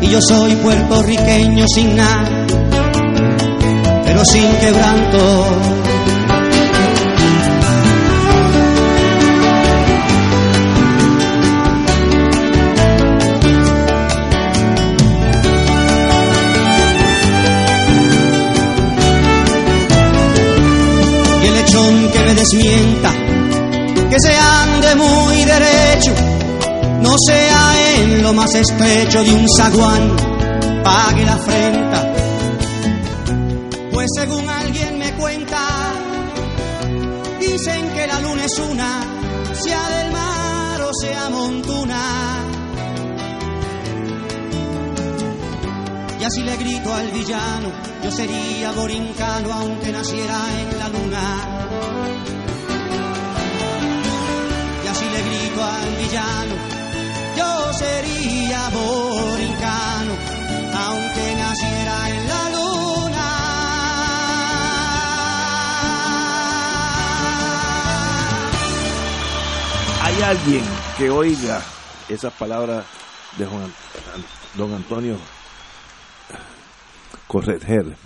y yo soy puertorriqueño sin nada, pero sin quebranto. Y el lechón que me desmienta, que se ande muy derecho no sea lo más estrecho de un zaguán, pague la afrenta. Pues según alguien me cuenta, dicen que la luna es una, sea del mar o sea montuna. Y así le grito al villano, yo sería borincano aunque naciera en la luna. Y así le grito al villano, yo sería borincano, aunque naciera en la luna. Hay alguien que oiga esas palabras de Juan, don Antonio Correger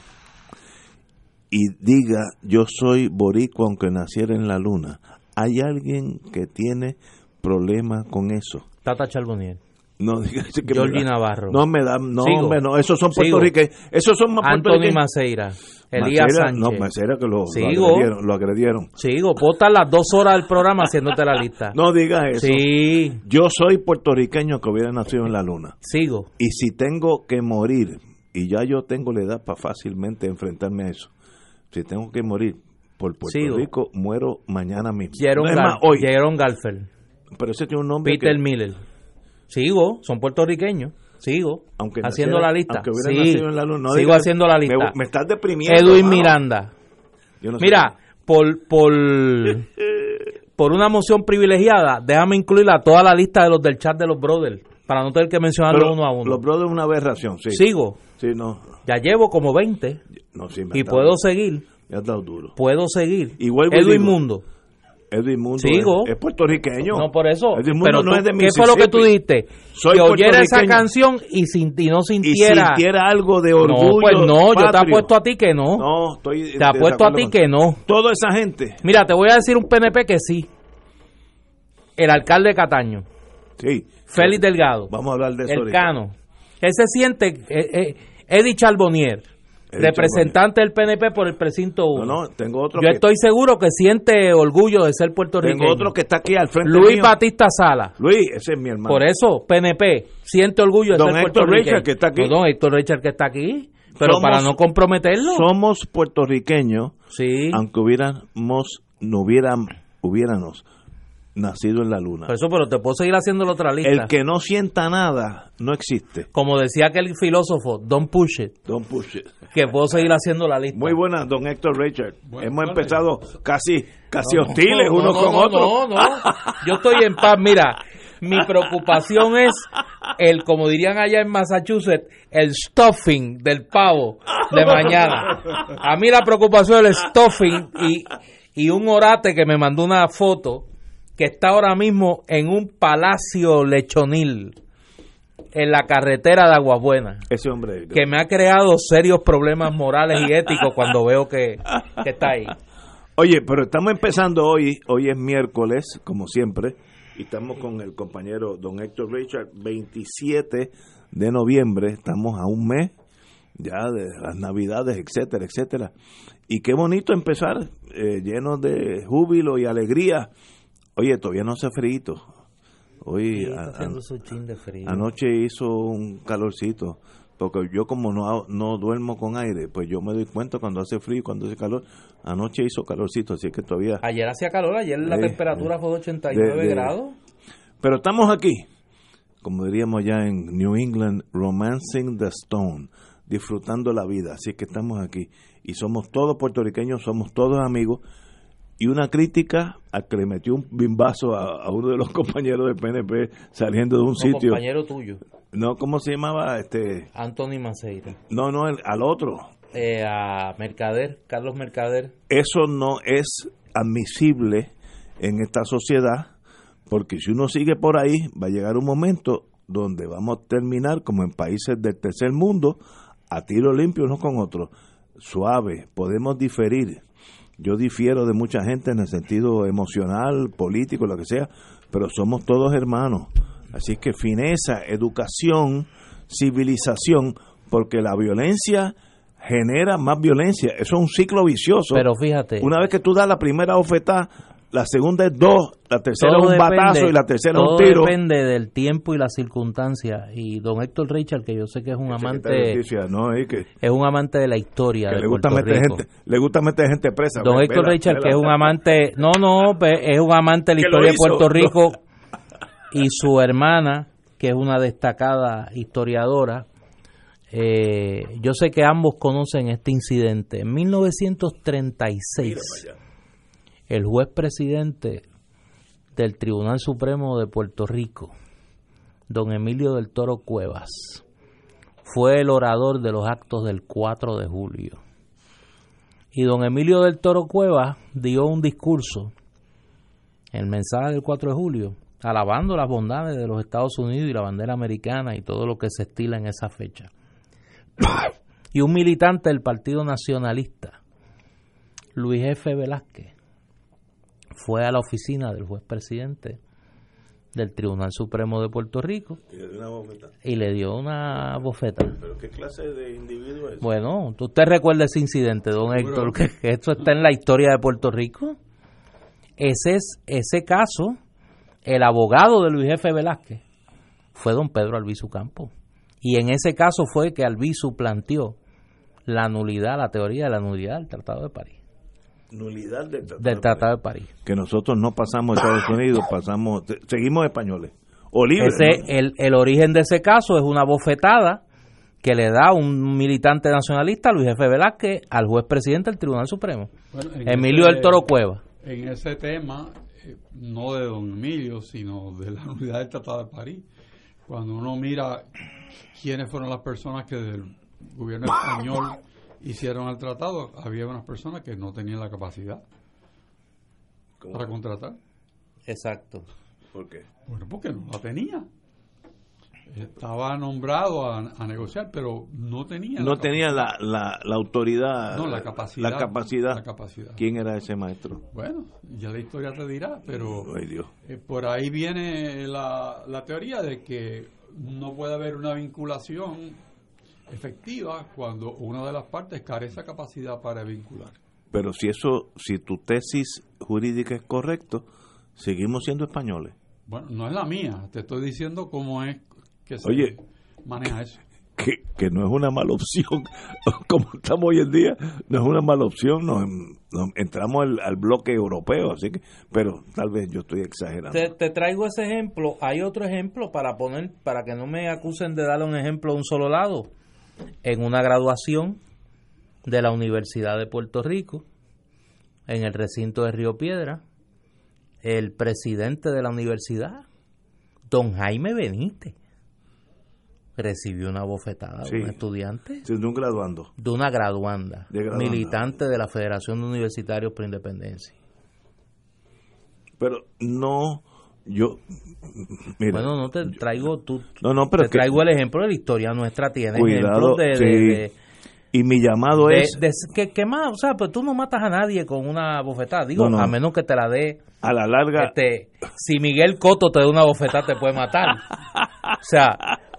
y diga yo soy boricua aunque naciera en la luna. Hay alguien que tiene problema con eso. Tata Charbonier. No, que da- Navarro. No me da, no, Sigo. hombre, no, esos son puertorriqueños, esos son más Anthony. Maceira. Elías Maceira, Sánchez. No, Maceira que lo, agredieron, lo agredieron. Sigo, estar las dos horas del programa haciéndote la lista. No diga eso. Sí, Yo soy puertorriqueño que hubiera nacido en la luna. sigo. Y si tengo que morir, y ya yo tengo la edad para fácilmente enfrentarme a eso, si tengo que morir por Puerto Sigo. Rico, muero mañana mismo. Jerome, No es Gal- más, hoy. Jerome Galfer. Pero ese tiene un nombre Peter que, Miller. Sigo, son puertorriqueños. Sigo. aunque haciendo naciera- la lista. aunque hubiera Sí, en la luna, no sigo digas- haciendo la lista. Me, me estás deprimiendo. Edwin mano. Miranda. Yo no sé. Mira, por, por, por una moción privilegiada, déjame incluir a toda la lista de los del chat de los brothers, para no tener que mencionarlo Pero uno a uno. Los brothers es una aberración, sí. Sigo, Sí, no. ya llevo como 20 No, sí, me y puedo seguir, dado duro. puedo seguir. Y Edwin digo, Mundo. Edwin Mundo Sigo. es, es puertorriqueño. No, por eso. Pero no tú- es de ¿Qué fue lo que tú dijiste? Soy que oyera esa canción y, sin, y no Y sintiera... sintiera algo de orgullo. no, pues no, yo te apuesto a ti que no. No, estoy. te apuesto a ti que no. Toda esa gente. Mira, te voy a decir un PNP que sí. El alcalde de Cataño, Sí. Félix Delgado, Vamos a hablar de eso. el ahorita. Cano. Él se siente, eh, eh, Eddie Charbonnier, representante del PNP por el precinto 1. No, no, tengo otro. Yo que, estoy seguro que siente orgullo de ser puertorriqueño. tengo otro que está aquí al frente. Luis mío. Batista Sala. Luis, ese es mi hermano. Por eso, PNP, siente orgullo de Don ser Héctor puertorriqueño. Richard, que está aquí. No, don Héctor Richard, que está aquí. Pero Somos- para no comprometerlo. Somos puertorriqueños, sí. aunque hubiéramos, no hubieran, hubiéramos nacido en la luna. Por eso, pero te puedo seguir haciendo la otra lista. El que no sienta nada no existe. Como decía aquel filósofo, don't push it. Don't push it. Que puedo seguir haciendo la lista. Muy buena, don Héctor Richard. Hemos empezado casi, casi hostiles No, unos no, con no, otros. No, no, Yo estoy en paz. Mira, mi preocupación es el, como dirían allá en Massachusetts, el stuffing del pavo de mañana. A mí la preocupación es el stuffing y, y un orate que me mandó una foto que está ahora mismo en un palacio lechonil en la carretera de Aguabuena Ese hombre. que me ha creado serios problemas morales y éticos cuando veo que, que está ahí. Oye, pero estamos empezando hoy, hoy es miércoles, como siempre, y estamos con el compañero don Héctor Richard, 27 de noviembre, estamos a un mes ya de las navidades, etcétera, etcétera. Y qué bonito empezar, eh, lleno de júbilo y alegría. Oye, todavía no hace frío. Hoy a- a- anoche hizo un calorcito, porque yo como no, no duermo con aire, pues yo me doy cuenta cuando hace frío y cuando hace calor. Anoche hizo calorcito, así que todavía... Ayer hacía calor, ayer la Sí, temperatura fue de 89 de- de- grados. Pero estamos aquí como diríamos ya en New England, romancing the stone, disfrutando la vida. Así que estamos aquí y somos todos puertorriqueños, somos todos amigos. Y una crítica a que le metió un bimbazo a, uno de los compañeros del PNP saliendo de un sitio. compañero tuyo. No, ¿cómo se llamaba? este Anthony Maceira. No, no, al otro. Eh, a Mercader, Carlos Mercader. Eso no es admisible en esta sociedad, porque si uno sigue por ahí, va a llegar un momento donde vamos a terminar como en países del tercer mundo, a tiro limpio unos con otros. Suave, podemos diferir. Yo difiero de mucha gente en el sentido emocional, político, lo que sea, pero somos todos hermanos. Así que fineza, educación, civilización, porque la violencia genera más violencia. Eso es un ciclo vicioso. Pero fíjate. Una vez que tú das la primera oferta, la segunda es dos, la tercera es un batazo y la tercera es un tiro. depende del tiempo y las circunstancias. Y don Héctor Richard, que yo sé que es un amante. ¿no? es, que, es un amante de la historia. le, gusta meter Gente, le gusta meter gente presa. Don Héctor Richard, que es un amante. No, no, es un amante de la historia de Puerto Rico. Y su hermana, que es una destacada historiadora, eh, yo sé que ambos conocen este incidente. En 1936, el juez presidente del Tribunal Supremo de Puerto Rico, don Emilio del Toro Cuevas, fue el orador de los actos del 4 de julio. Y don Emilio del Toro Cuevas dio un discurso, el mensaje del 4 de julio, alabando las bondades de los Estados Unidos y la bandera americana y todo lo que se estila en esa fecha. y un militante del Partido Nacionalista, Luis F. Velázquez, fue a la oficina del juez presidente del Tribunal Supremo de Puerto Rico y le dio una bofeta. ¿Pero qué clase de individuo es? Bueno, ¿usted recuerda ese incidente, don Héctor? Que, esto está en la historia de Puerto Rico. Ese es ese caso, el abogado de Luis F. Velázquez fue don Pedro Albizu Campo. Y en ese caso fue que Albizu planteó la nulidad, la teoría de la nulidad del Tratado de París. Nulidad del Tratado, de, París. Que nosotros no pasamos a Estados Unidos, pasamos, seguimos españoles. O libres. el, el origen de ese caso es una bofetada que le da un militante nacionalista, Luis F. Velázquez, al juez presidente del Tribunal Supremo, Emilio del Toro Cueva. En ese tema, eh, no de don Emilio, sino de la nulidad del Tratado de París, cuando uno mira quiénes fueron las personas que del gobierno español hicieron el tratado, había unas personas que no tenían la capacidad para contratar. Exacto. ¿Por qué? Bueno, porque no la tenía. Estaba nombrado a, negociar, pero no tenía. No tenía la, la, autoridad. No, la capacidad, la capacidad. La capacidad. ¿Quién era ese maestro? Bueno, ya la historia te dirá, pero Ay, Dios. Eh, por ahí viene la, la teoría de que no puede haber una vinculación efectiva cuando una de las partes carece de capacidad para vincular. Pero si eso, si tu tesis jurídica es correcto, seguimos siendo españoles. Bueno, no es la mía, te estoy diciendo cómo es que se maneja eso que, no es una mala opción, como estamos hoy en día, no es una mala opción, nos, entramos al, bloque europeo, así que, pero tal vez yo estoy exagerando. Te, traigo ese ejemplo, hay otro ejemplo para poner, para que no me acusen de darle un ejemplo de un solo lado, en una graduación de la Universidad de Puerto Rico, en el recinto de Río Piedra, el presidente de la universidad, don Jaime Benítez, recibió una bofetada de un estudiante. de un graduando. De una graduanda, militante de la Federación de Universitarios por Independencia. Pero no, yo. bueno, no te traigo tú. No, no, pero te traigo el ejemplo de la historia nuestra. Tiene ejemplos de, y mi llamado es. que, más, o sea, pues tú no matas a nadie con una bofetada, digo, a menos que te la dé. A la larga. Este, si Miguel Coto te da una bofetada, te puede matar. o sea,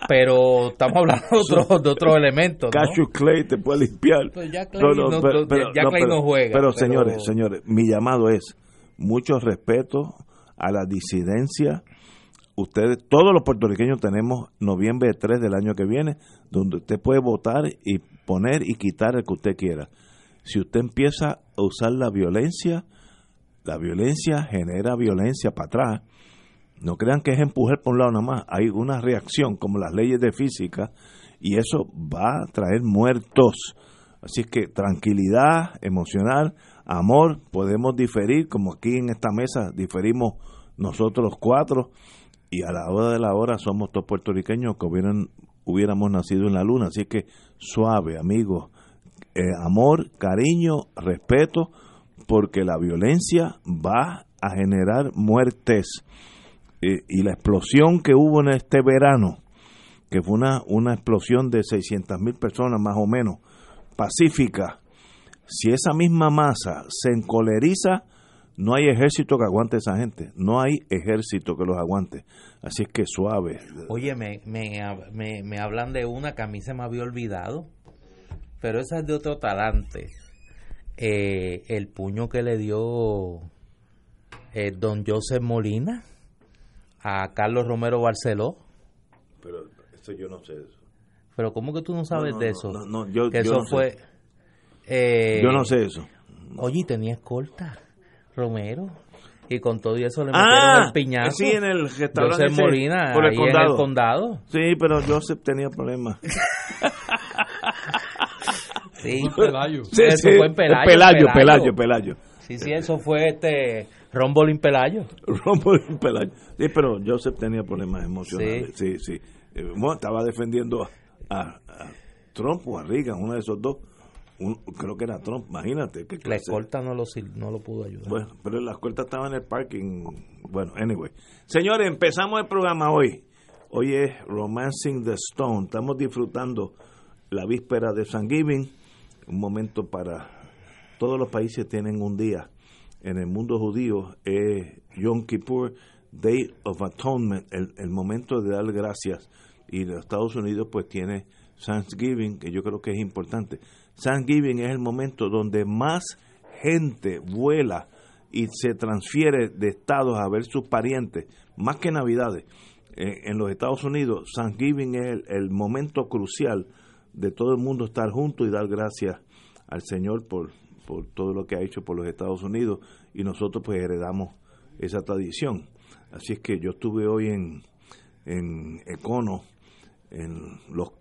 pero estamos hablando de otros de otro elementos. ¿no? Clay te puede limpiar. Pues ya Clay no, no, juega. Pero, señores, señores, mi llamado es mucho respeto a la disidencia. Ustedes, todos los puertorriqueños tenemos noviembre 3 del año que viene, donde usted puede votar y poner y quitar el que usted quiera. Si usted empieza a usar la violencia, la violencia genera violencia para atrás No crean que es empujar por un lado nada más. Hay una reacción como las leyes de física y eso va a traer muertos. Así que tranquilidad emocional, amor, podemos diferir, como aquí en esta mesa diferimos nosotros cuatro y a la hora de la hora somos todos puertorriqueños que hubieran, hubiéramos nacido en la luna. Así que suave, amigos, eh, amor, cariño, respeto, porque la violencia va a generar muertes y la explosión que hubo en este verano, que fue una, una explosión de 600 mil personas más o menos, pacífica, si esa misma masa se encoleriza, no hay ejército que aguante a esa gente, no hay ejército que los aguante. Así es que suave. Oye, me, me, me, hablan de una que a mí se me había olvidado, pero esa es de otro talante. Eh, el puño que le dio eh, don Joseph Molina a Carlos Romero Barceló. Pero eso yo no sé eso. Pero ¿cómo que tú no sabes de eso? No, yo, que eso fue... Eh, yo no sé eso. Oye, tenía escolta, Romero. Y con todo eso le metieron ah, el piñazo. Sí, en el restaurante. Joseph Molina, por el, condado. en el condado. Sí, pero Joseph tenía problemas. sí, Pelayo. Sí, eso fue en Pelayo, Pelayo, Pelayo, Pelayo. Sí, sí, eso fue este Rombolín Pelayo. Rombolín Pelayo. Sí, pero Joseph tenía problemas emocionales. Sí, sí. Eh, estaba defendiendo a, Trump o a Reagan, uno de esos dos. Creo que era Trump, imagínate. ¿qué la escolta no lo, no lo pudo ayudar. Bueno, pero la escolta estaba en el parking. Bueno, anyway. Señores, empezamos el programa hoy. Hoy es Romancing the Stone. Estamos disfrutando la víspera de Thanksgiving. Un momento para. Todos los países tienen un día. En el mundo judío es Yom Kippur, Day of Atonement, el, el momento de dar gracias. Y los Estados Unidos pues tiene Thanksgiving, que yo creo que es importante. Thanksgiving es el momento donde más gente vuela y se transfiere de estados a ver sus parientes, más que Navidades. Eh, en los Estados Unidos, Thanksgiving es el, momento crucial de todo el mundo estar junto y dar gracias al Señor por, por todo lo que ha hecho por los Estados Unidos y nosotros pues heredamos esa tradición. Así es que yo estuve hoy en, en Econo, en los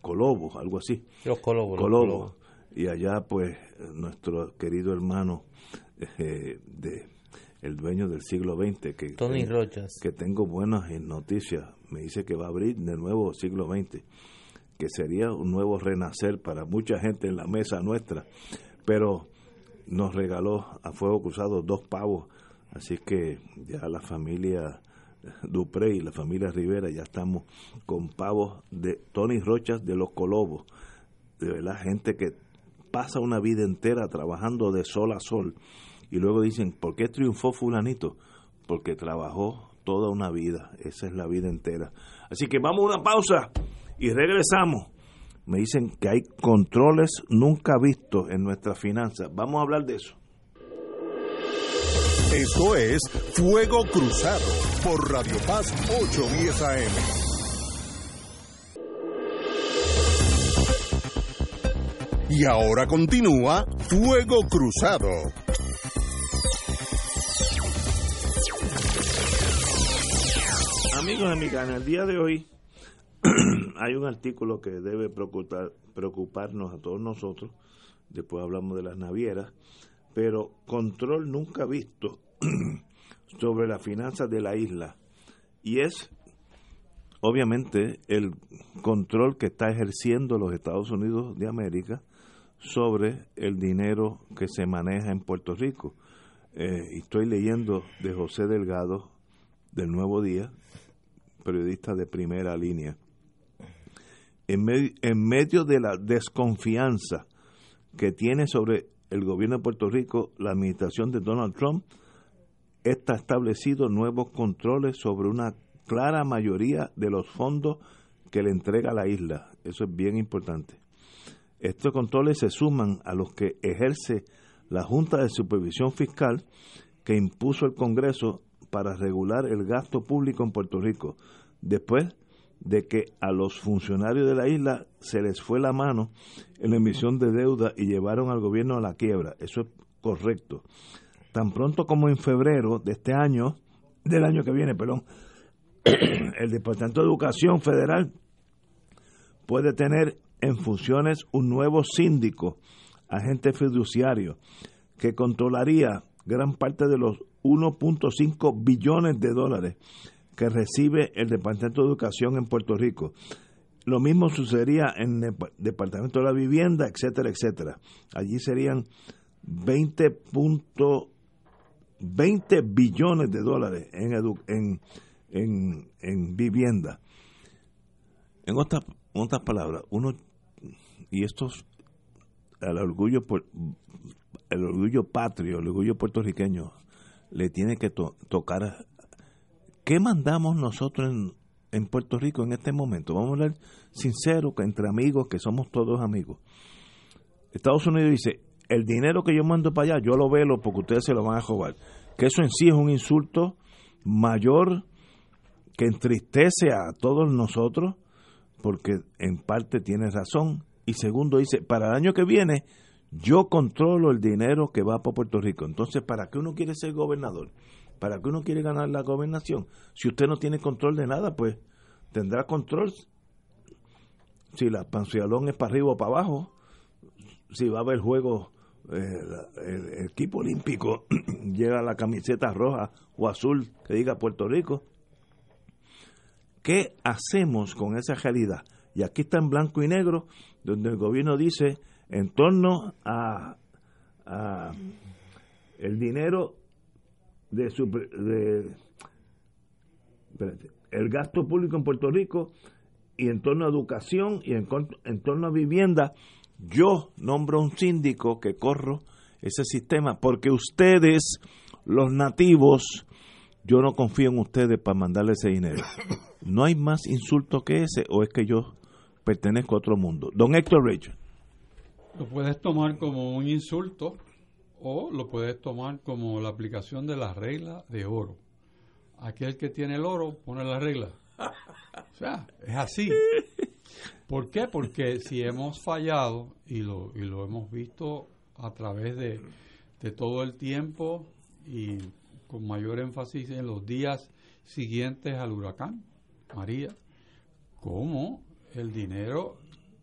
Colobos, algo así. Los Colobos. Colobos. Y allá pues nuestro querido hermano eh, de el dueño del siglo XX que Tony Rochas que tengo buenas noticias me dice que va a abrir de nuevo siglo XX que sería un nuevo renacer para mucha gente en la mesa nuestra pero nos regaló a fuego cruzado dos pavos así que ya la familia Dupré y la familia Rivera, ya estamos con pavos de Tony Rochas de los Colobos. De verdad, gente que pasa una vida entera trabajando de sol a sol. Y luego dicen, ¿por qué triunfó fulanito? Porque trabajó toda una vida. Esa es la vida entera. Así que vamos a una pausa y regresamos. Me dicen que hay controles nunca vistos en nuestras finanzas. Vamos a hablar de eso. Esto es Fuego Cruzado por Radio Paz 810 AM. Y ahora continúa Fuego Cruzado. Amigos y amigas, en el día de hoy hay un artículo que debe preocupar, preocuparnos a todos nosotros. Después hablamos de las navieras pero control nunca visto sobre las finanzas de la isla. Y es, obviamente, el control que está ejerciendo los Estados Unidos de América sobre el dinero que se maneja en Puerto Rico. Eh, estoy leyendo de José Delgado, del Nuevo Día, periodista de primera línea. En, en medio de la desconfianza que tiene sobre el gobierno de Puerto Rico, la administración de Donald Trump, está establecido nuevos controles sobre una clara mayoría de los fondos que le entrega la isla. Eso es bien importante. Estos controles se suman a los que ejerce la Junta de Supervisión Fiscal que impuso el Congreso para regular el gasto público en Puerto Rico, después de que a los funcionarios de la isla se les fue la mano en la emisión de deuda y llevaron al gobierno a la quiebra. Eso es correcto. Tan pronto como en febrero de este año, del año que viene, perdón, el Departamento de Educación Federal puede tener en funciones un nuevo síndico, agente fiduciario, que controlaría gran parte de los 1.5 billones de dólares que recibe el Departamento de Educación en Puerto Rico. Lo mismo sucedería en el Departamento de la Vivienda, etcétera, etcétera. Allí serían 20, 20 billones de dólares en, en, en, en vivienda. En otras, otras palabras, uno, y esto el orgullo, el orgullo patrio, el orgullo puertorriqueño, le tiene que tocar. ¿Qué mandamos nosotros en, Puerto Rico en este momento? Vamos a hablar sincero, entre amigos, que somos todos amigos. Estados Unidos dice, el dinero que yo mando para allá, yo lo velo porque ustedes se lo van a jugar. Que eso en sí es un insulto mayor que entristece a todos nosotros, porque en parte tiene razón. Y segundo dice, para el año que viene, yo controlo el dinero que va para Puerto Rico. Entonces, ¿para qué uno quiere ser gobernador? ¿Para qué uno quiere ganar la gobernación? Si usted no tiene control de nada, pues tendrá control si la pantalón es para arriba o para abajo, si va a haber juego eh, el, equipo olímpico llega la camiseta roja o azul que diga Puerto Rico. ¿Qué hacemos con esa realidad? Y aquí está en blanco y negro, donde el gobierno dice en torno a, el dinero de, su, el gasto público en Puerto Rico y en torno a educación y en, en torno a vivienda, yo nombro un síndico que corro ese sistema porque ustedes, los nativos, yo no confío en ustedes para mandarle ese dinero. ¿No hay más insulto que ese o es que yo pertenezco a otro mundo? Don Héctor Rachel. Lo puedes tomar como un insulto o lo puedes tomar como la aplicación de la regla de oro. Aquel que tiene el oro pone la regla. O sea, es así. ¿Por qué? Porque si hemos fallado, y lo, y lo hemos visto a través de, de todo el tiempo y con mayor énfasis en los días siguientes al huracán María, cómo el dinero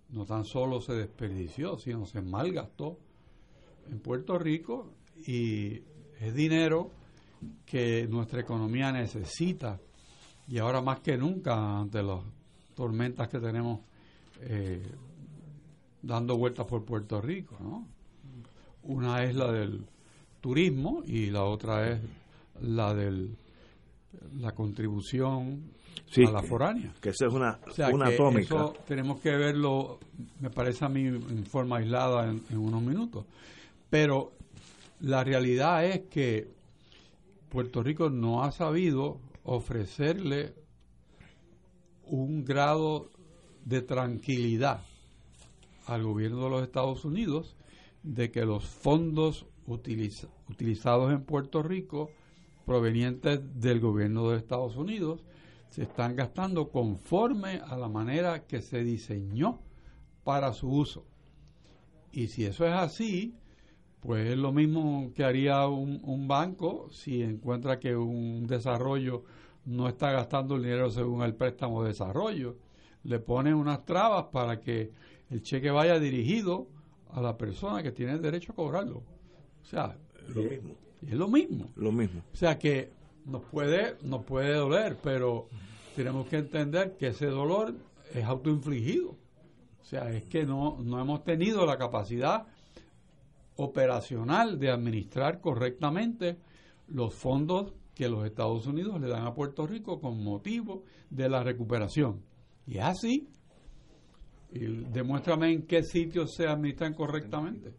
no tan solo se desperdició, sino se malgastó en Puerto Rico y es dinero que nuestra economía necesita y ahora más que nunca ante las tormentas que tenemos eh, dando vueltas por Puerto Rico, ¿no? Una es la del turismo y la otra es la del la contribución a la foránea. Que esa es una, una atómica. Eso tenemos que verlo, me parece a mí, en forma aislada en unos minutos. Pero la realidad es que Puerto Rico no ha sabido ofrecerle un grado de tranquilidad al gobierno de los Estados Unidos de que los fondos utilizados en Puerto Rico provenientes del gobierno de Estados Unidos se están gastando conforme a la manera que se diseñó para su uso. Y si eso es así, pues es lo mismo que haría un, un banco si encuentra que un desarrollo no está gastando el dinero según el préstamo de desarrollo. Le ponen unas trabas para que el cheque vaya dirigido a la persona que tiene el derecho a cobrarlo. O sea, lo mismo. es lo mismo. Lo mismo. O sea que nos puede, nos puede doler, pero tenemos que entender que ese dolor es autoinfligido. O sea, es que no, no hemos tenido la capacidad operacional de administrar correctamente los fondos que los Estados Unidos le dan a Puerto Rico con motivo de la recuperación. Y es así. Y demuéstrame en qué sitios se administran correctamente.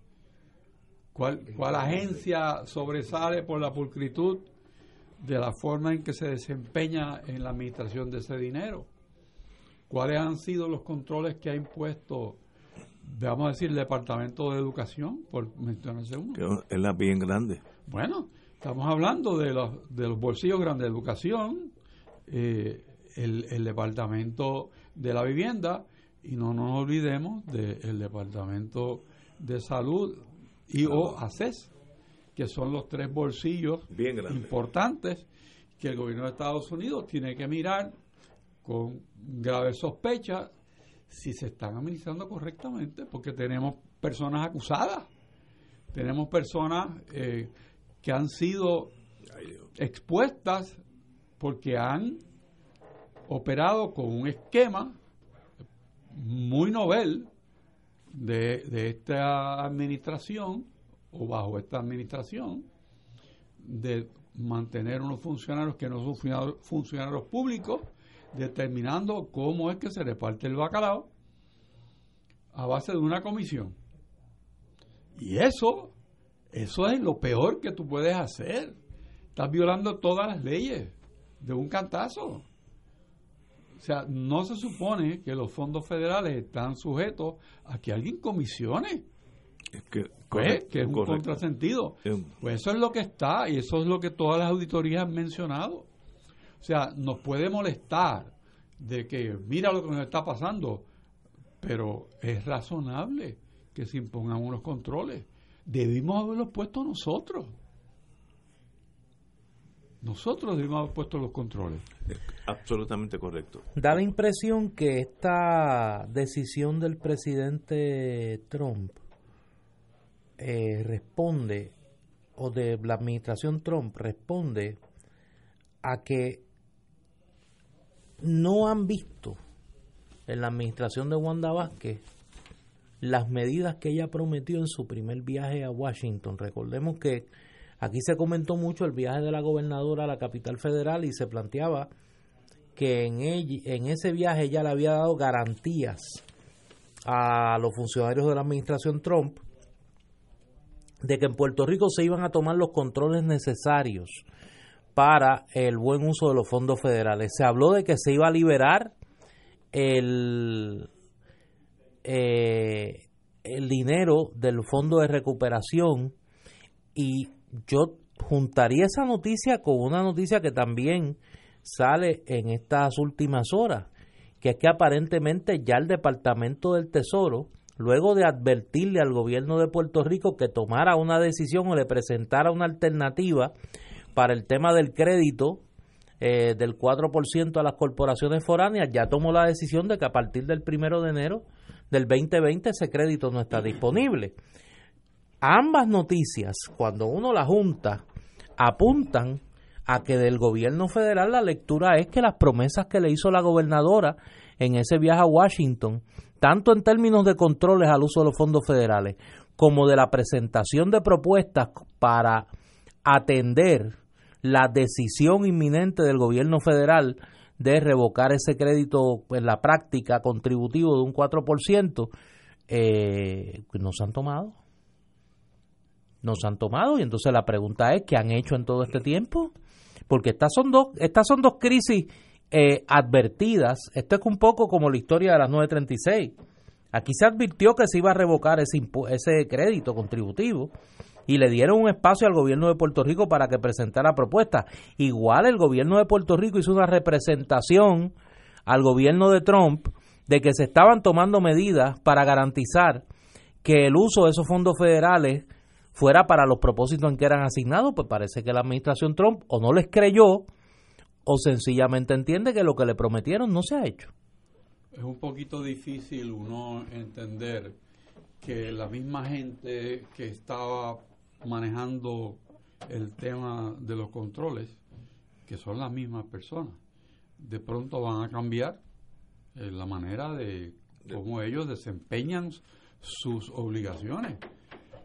¿Cuál, ¿Cuál agencia sobresale por la pulcritud de la forma en que se desempeña en la administración de ese dinero? ¿Cuáles han sido los controles que ha impuesto vamos a decir, el Departamento de Educación, por mencionarse uno. es la bien grande. Bueno, estamos hablando de los, de los bolsillos grandes de educación, eh, el, Departamento de la Vivienda, y no nos olvidemos del Departamento de Salud y o ACES, que son los tres bolsillos importantes que el gobierno de Estados Unidos tiene que mirar con grave sospecha si se están administrando correctamente, porque tenemos personas acusadas, tenemos personas eh, que han sido expuestas porque han operado con un esquema muy novel de, de esta administración o bajo esta administración de mantener unos funcionarios que no son funcionarios públicos, determinando cómo es que se reparte el bacalao a base de una comisión. Y eso, eso es lo peor que tú puedes hacer. Estás violando todas las leyes de un cantazo. O sea, no se supone que los fondos federales están sujetos a que alguien comisione. Es que, pues, que es un contrasentido. Pues eso es lo que está y eso es lo que todas las auditorías han mencionado. O sea, nos puede molestar de que mira lo que nos está pasando, pero es razonable que se impongan unos controles. Debimos haberlos puesto nosotros. Nosotros debimos haber puesto los controles. Absolutamente correcto. Da la impresión que esta decisión del presidente Trump eh, responde, o de la administración Trump responde a que no han visto en la administración de Wanda Vázquez las medidas que ella prometió en su primer viaje a Washington. Recordemos que aquí se comentó mucho el viaje de la gobernadora a la capital federal y se planteaba que en, en ese viaje ella le había dado garantías a los funcionarios de la administración Trump de que en Puerto Rico se iban a tomar los controles necesarios para el buen uso de los fondos federales. Se habló de que se iba a liberar el, eh, el dinero del fondo de recuperación y yo juntaría esa noticia con una noticia que también sale en estas últimas horas, que es que aparentemente ya el Departamento del Tesoro, luego de advertirle al gobierno de Puerto Rico que tomara una decisión o le presentara una alternativa para el tema del crédito eh, del 4% a las corporaciones foráneas, ya tomó la decisión de que a partir del primero de enero del 2020 ese crédito no está disponible. Ambas noticias, cuando uno las junta, apuntan a que del gobierno federal la lectura es que las promesas que le hizo la gobernadora en ese viaje a Washington, tanto en términos de controles al uso de los fondos federales, como de la presentación de propuestas para atender la decisión inminente del gobierno federal de revocar ese crédito en la práctica contributivo de un 4%, eh, nos han tomado. Nos han tomado y entonces la pregunta es, ¿qué han hecho en todo este tiempo? Porque estas son dos, estas son dos crisis eh, advertidas. Esto es un poco como la historia de las 936. Aquí se advirtió que se iba a revocar ese, ese crédito contributivo y le dieron un espacio al gobierno de Puerto Rico para que presentara propuestas. Igual el gobierno de Puerto Rico hizo una representación al gobierno de Trump de que se estaban tomando medidas para garantizar que el uso de esos fondos federales fuera para los propósitos en que eran asignados, pues parece que la administración Trump o no les creyó o sencillamente entiende que lo que le prometieron no se ha hecho. Es un poquito difícil uno entender que la misma gente que estaba manejando el tema de los controles, que son las mismas personas, de pronto van a cambiar eh, la manera de cómo ellos desempeñan sus obligaciones.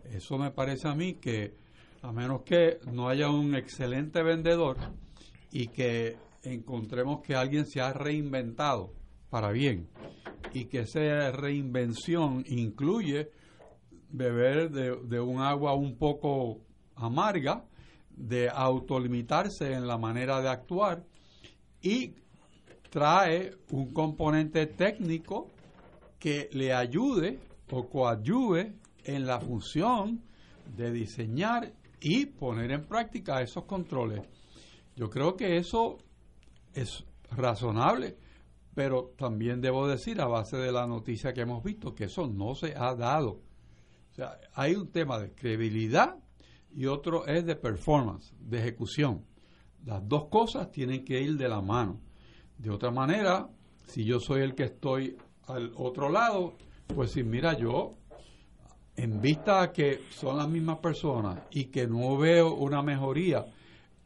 Eso me parece a mí que, a menos que no haya un excelente vendedor y que encontremos que alguien se ha reinventado para bien y que esa reinvención incluye beber de, un agua un poco amarga, de autolimitarse en la manera de actuar y trae un componente técnico que le ayude o coadyuve en la función de diseñar y poner en práctica esos controles. Yo creo que eso es razonable, pero también debo decir, a base de la noticia que hemos visto, que eso no se ha dado hay un tema de credibilidad y otro es de performance, de ejecución. Las dos cosas tienen que ir de la mano. De otra manera, si yo soy el que estoy al otro lado, pues si mira, yo en vista a que son las mismas personas y que no veo una mejoría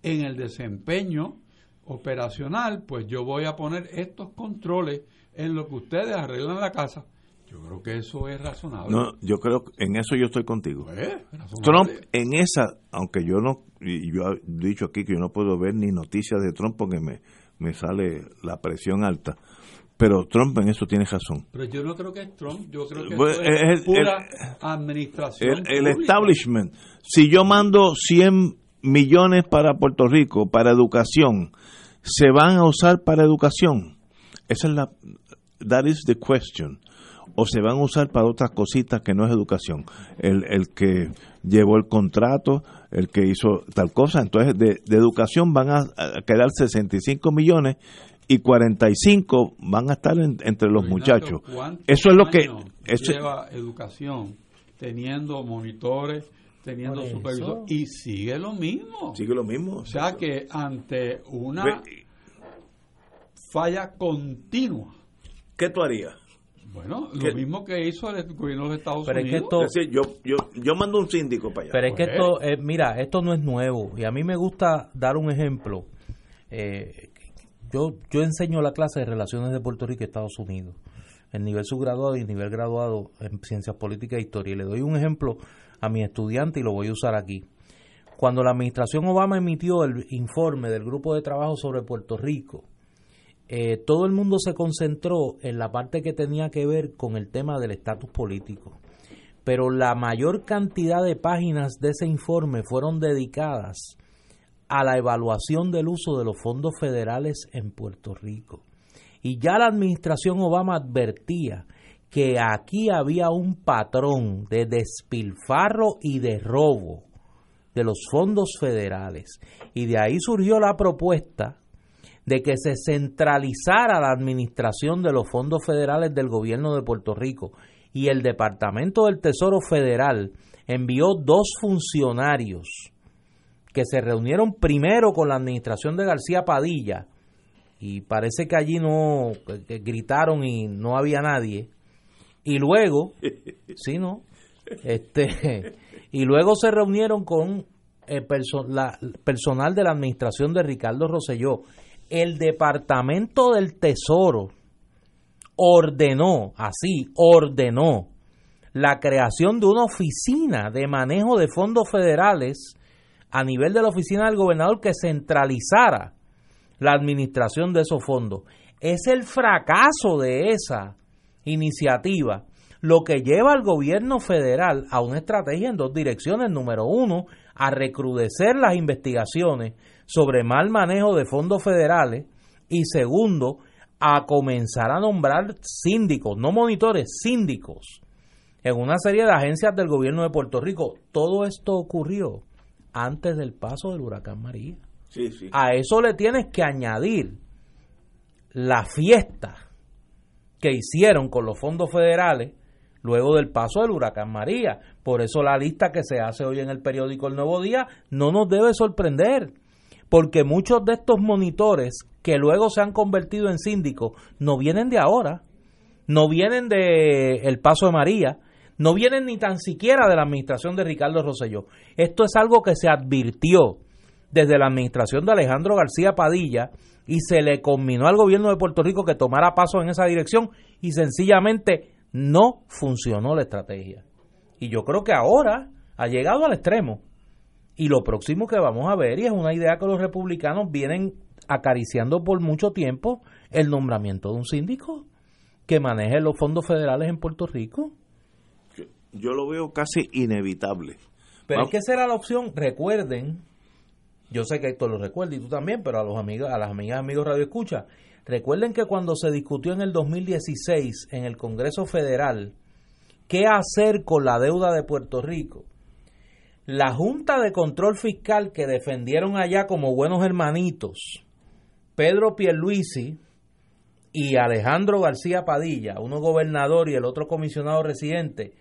en el desempeño operacional, pues yo voy a poner estos controles en lo que ustedes arreglan la casa. Yo creo que eso es razonable. No, yo creo que en eso yo estoy contigo. Pues. Trump en esa, aunque yo no, y yo he dicho aquí que yo no puedo ver ni noticias de Trump porque me, me sale la presión alta, pero Trump en eso tiene razón. Pero yo no creo que es Trump, yo creo que Pues, es el- pura el- administración. El, el establishment, si yo mando 100 millones para Puerto Rico, para educación, ¿se van a usar para educación? Esa es la, that is the question. O se van a usar para otras cositas que no es educación. El, el que llevó el contrato, el que hizo tal cosa. Entonces, de, de educación van a, a quedar 65 millones y 45 van a estar en- entre los Ignacio, muchachos. ¿cuántos Eso es lo que... eso- lleva educación teniendo monitores, teniendo Por eso. supervisores y sigue lo mismo. sigue lo mismo. O sea que ante una falla continua, ¿Qué tú harías? Bueno, ¿Qué? lo mismo que hizo el gobierno de los Estados Pero es que Unidos. esto- Es decir, yo, yo, yo mando un síndico para allá. Pero es que esto, eh, mira, esto no es nuevo. Y a mí me gusta dar un ejemplo. Eh, yo, yo enseño la clase de Relaciones de Puerto Rico y Estados Unidos, en nivel subgraduado y nivel graduado en Ciencias Políticas e Historia. Y le doy un ejemplo a mi estudiante y lo voy a usar aquí. Cuando la administración Obama emitió el informe del grupo de trabajo sobre Puerto Rico, eh, todo el mundo se concentró en la parte que tenía que ver con el tema del estatus político. Pero la mayor cantidad de páginas de ese informe fueron dedicadas a la evaluación del uso de los fondos federales en Puerto Rico. Y ya la administración Obama advertía que aquí había un patrón de despilfarro y de robo de los fondos federales. Y de ahí surgió la propuesta de que se centralizara la administración de los fondos federales del gobierno de Puerto Rico. Y el Departamento del Tesoro Federal envió dos funcionarios que se reunieron primero con la administración de García Padilla y parece que allí no que- gritaron y no había nadie. Y luego sí no este y luego se reunieron con el la- personal de la administración de Ricardo Rosselló el departamento del tesoro ordenó así ordenó la creación de una oficina de manejo de fondos federales a nivel de la oficina del gobernador que centralizara la administración de esos fondos. Es el fracaso de esa iniciativa lo que lleva al gobierno federal a una estrategia en dos direcciones. Número uno, a recrudecer las investigaciones sobre mal manejo de fondos federales y segundo, a comenzar a nombrar síndicos, no monitores, síndicos, en una serie de agencias del gobierno de Puerto Rico. Todo esto ocurrió antes del paso del huracán María. Sí, sí. A eso le tienes que añadir la fiesta que hicieron con los fondos federales luego del paso del huracán María. Por eso la lista que se hace hoy en el periódico El Nuevo Día no nos debe sorprender, porque muchos de estos monitores que luego se han convertido en síndicos no vienen de ahora, no vienen de el paso de María, no vienen ni tan siquiera de la administración de Ricardo Rosselló. Esto es algo que se advirtió desde la administración de Alejandro García Padilla y se le combinó al gobierno de Puerto Rico que tomara paso en esa dirección y sencillamente no funcionó la estrategia. Y yo creo que ahora ha llegado al extremo. Y lo próximo que vamos a ver, y es una idea que los republicanos vienen acariciando por mucho tiempo, el nombramiento de un síndico que maneje los fondos federales en Puerto Rico. Yo, yo lo veo casi inevitable. Pero Vamos- es que esa era la opción. Recuerden, yo sé que esto lo recuerda y tú también, pero a los amigos, a las amigas amigos Radio Escucha, recuerden que cuando se discutió en el 2016 en el Congreso Federal qué hacer con la deuda de Puerto Rico, la Junta de Control Fiscal que defendieron allá como buenos hermanitos, Pedro Pierluisi y Alejandro García Padilla, uno gobernador y el otro comisionado residente,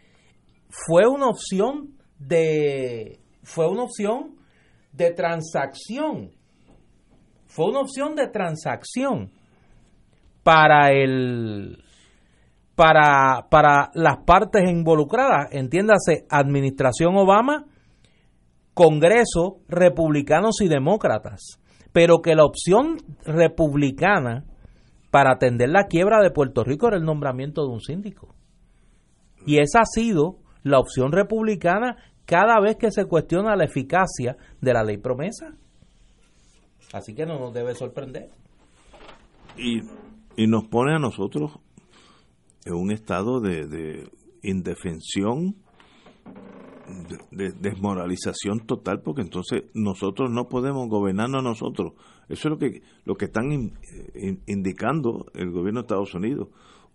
fue una opción de fue una opción de transacción. Fue una opción de transacción para el para, para las partes involucradas, entiéndase, administración Obama, Congreso, republicanos y demócratas, pero que la opción republicana para atender la quiebra de Puerto Rico era el nombramiento de un síndico. Y esa ha sido la opción republicana cada vez que se cuestiona la eficacia de la ley promesa. Así que no nos debe sorprender. Y, y nos pone a nosotros en un estado de, indefensión, de, desmoralización total, porque entonces nosotros no podemos gobernarnos a nosotros. Eso es lo que, lo que están indicando el gobierno de Estados Unidos.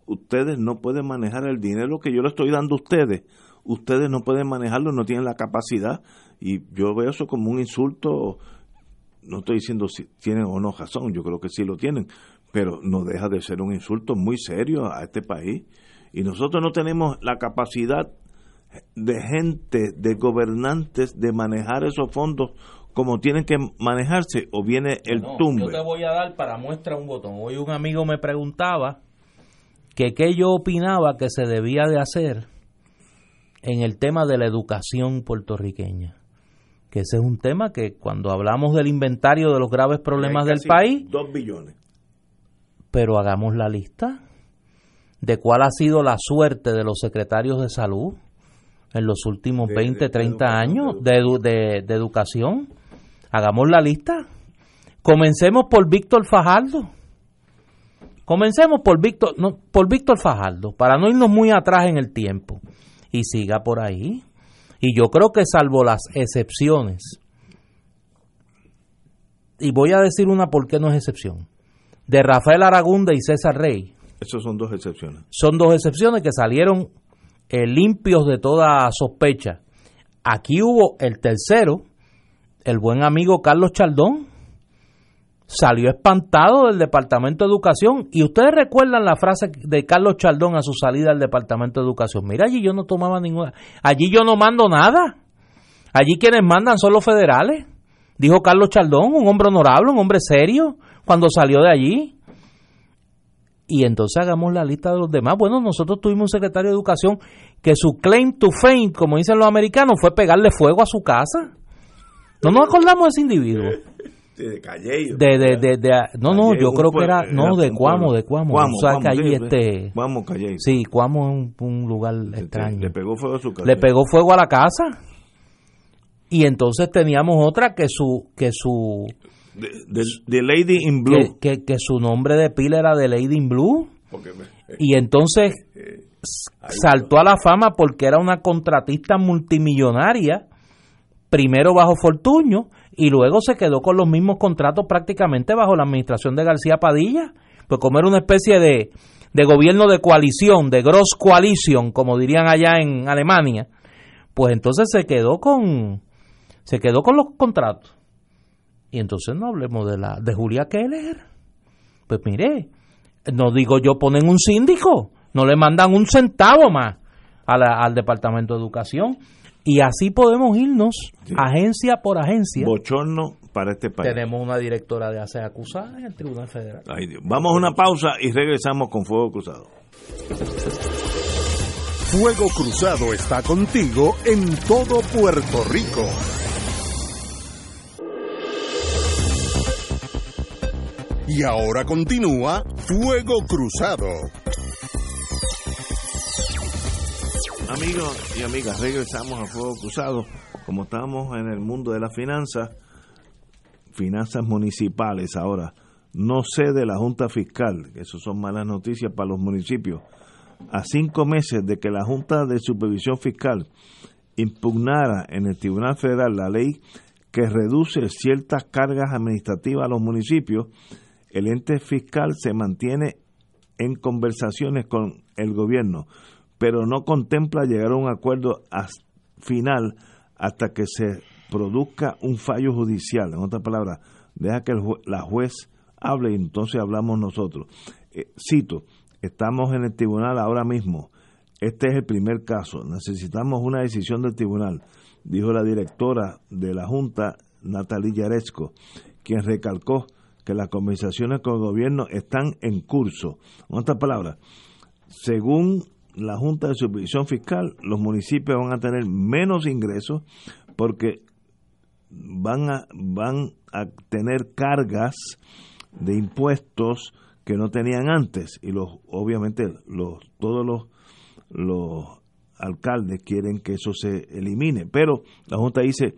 Ustedes no pueden manejar el dinero que yo le estoy dando a ustedes. Ustedes no pueden manejarlo, no tienen la capacidad. Y yo veo eso como un insulto. No estoy diciendo si tienen o no razón, yo creo que sí lo tienen, pero no deja de ser un insulto muy serio a este país. Y nosotros no tenemos la capacidad de gente, de gobernantes, de manejar esos fondos como tienen que manejarse o viene el tumbe. Yo te voy a dar para muestra un botón. Hoy un amigo me preguntaba que qué yo opinaba que se debía de hacer en el tema de la educación puertorriqueña. Que ese es un tema que cuando hablamos del inventario de los graves problemas del país... Dos billones pero hagamos la lista de cuál ha sido la suerte de los secretarios de salud en los últimos 20, 30 años de, de, educación. Hagamos la lista. Comencemos por Víctor Fajardo. Comencemos por Víctor, no, por Víctor Fajardo, para no irnos muy atrás en el tiempo. Y siga por ahí. Y yo creo que salvo las excepciones, y voy a decir una por qué no es excepción de Rafael Aragunda y César Rey. Esas son dos excepciones. Son dos excepciones que salieron eh, limpios de toda sospecha. Aquí hubo el tercero, el buen amigo Carlos Chaldón, salió espantado del Departamento de Educación. Y ustedes recuerdan la frase de Carlos Chaldón a su salida del Departamento de Educación. Mira, allí yo no tomaba ninguna... Allí yo no mando nada. Allí quienes mandan son los federales. Dijo Carlos Chaldón, un hombre honorable, un hombre serio, cuando salió de allí. Y entonces hagamos la lista de los demás. Bueno, nosotros tuvimos un secretario de Educación que su claim to fame, como dicen los americanos, fue pegarle fuego a su casa. No nos acordamos de ese individuo. De Callejo. De, de, de, no, no, yo creo que era, no, de Cuamo, de Cuamo. Cuamo o sea, que ahí este... Cuamo, Sí, Cuamo es un, lugar extraño. Le pegó fuego a su casa. Le pegó fuego a la casa. Y entonces teníamos otra que su, que su de, Lady in Blue. Que, que, su nombre de pila era de Lady in Blue. y entonces eh, saltó a la fama porque era una contratista multimillonaria, primero bajo Fortuño, y luego se quedó con los mismos contratos prácticamente bajo la administración de García Padilla. Pues como era una especie de, de gobierno de coalición, de Gross Coalition, como dirían allá en Alemania, pues entonces se quedó con se quedó con los contratos. Y entonces no hablemos de la de Julia Keller. Pues mire, no digo yo ponen un síndico, no le mandan un centavo más al Departamento de Educación. Y así podemos irnos agencia por agencia. Bochorno para este país. Tenemos una directora de ASE acusada en el Tribunal Federal. Vamos a una pausa y regresamos con Fuego Cruzado. Fuego Cruzado está contigo en todo Puerto Rico. Y ahora continúa Fuego Cruzado. Amigos y amigas, regresamos a Fuego Cruzado. Como estamos en el mundo de las finanzas, finanzas municipales ahora, no sé de la Junta Fiscal, eso son malas noticias para los municipios. A cinco meses de que la Junta de Supervisión Fiscal impugnara en el Tribunal Federal la ley que reduce ciertas cargas administrativas a los municipios, el ente fiscal se mantiene en conversaciones con el gobierno, pero no contempla llegar a un acuerdo final hasta que se produzca un fallo judicial. En otras palabras, deja que la juez hable y entonces hablamos nosotros. Eh, cito, estamos en el tribunal ahora mismo. Este es el primer caso. Necesitamos una decisión del tribunal, dijo la directora de la Junta, Natalie Yaresco, quien recalcó que las conversaciones con el gobierno están en curso. En otras palabras, según la Junta de Supervisión Fiscal, los municipios van a tener menos ingresos porque van a, van a tener cargas de impuestos que no tenían antes y los obviamente los todos los los alcaldes quieren que eso se elimine pero la junta dice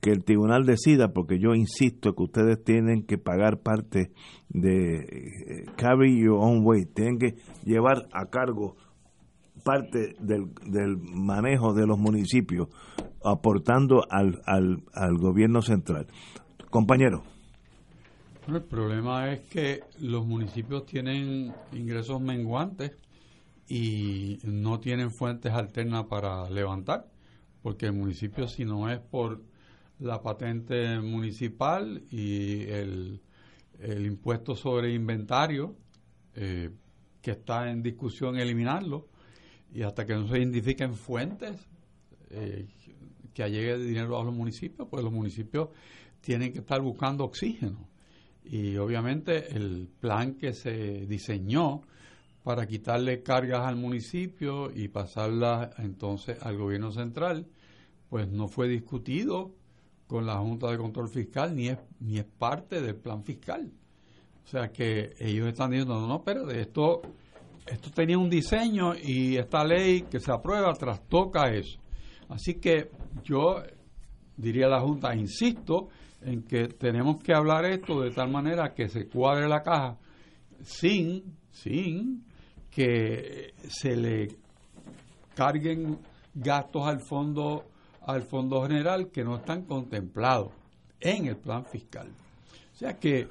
que el tribunal decida porque yo insisto que ustedes tienen que pagar parte de eh, carry your own weight tienen que llevar a cargo parte del, del manejo de los municipios aportando al, al, al gobierno central. Compañero. El problema es que los municipios tienen ingresos menguantes y no tienen fuentes alternas para levantar, porque el municipio si no es por la patente municipal y el, impuesto sobre inventario, eh, que está en discusión eliminarlo, y hasta que no se identifiquen fuentes eh, que llegue dinero a los municipios, pues los municipios tienen que estar buscando oxígeno. Y obviamente el plan que se diseñó para quitarle cargas al municipio y pasarlas entonces al gobierno central, pues no fue discutido con la Junta de Control Fiscal ni es, ni es parte del plan fiscal. O sea que ellos están diciendo, no, no, pero de esto, esto tenía un diseño y esta ley que se aprueba trastoca eso. Así que yo diría a la Junta, insisto, en que tenemos que hablar esto de tal manera que se cuadre la caja sin, sin que se le carguen gastos al fondo al fondo general que no están contemplados en el plan fiscal. O sea que,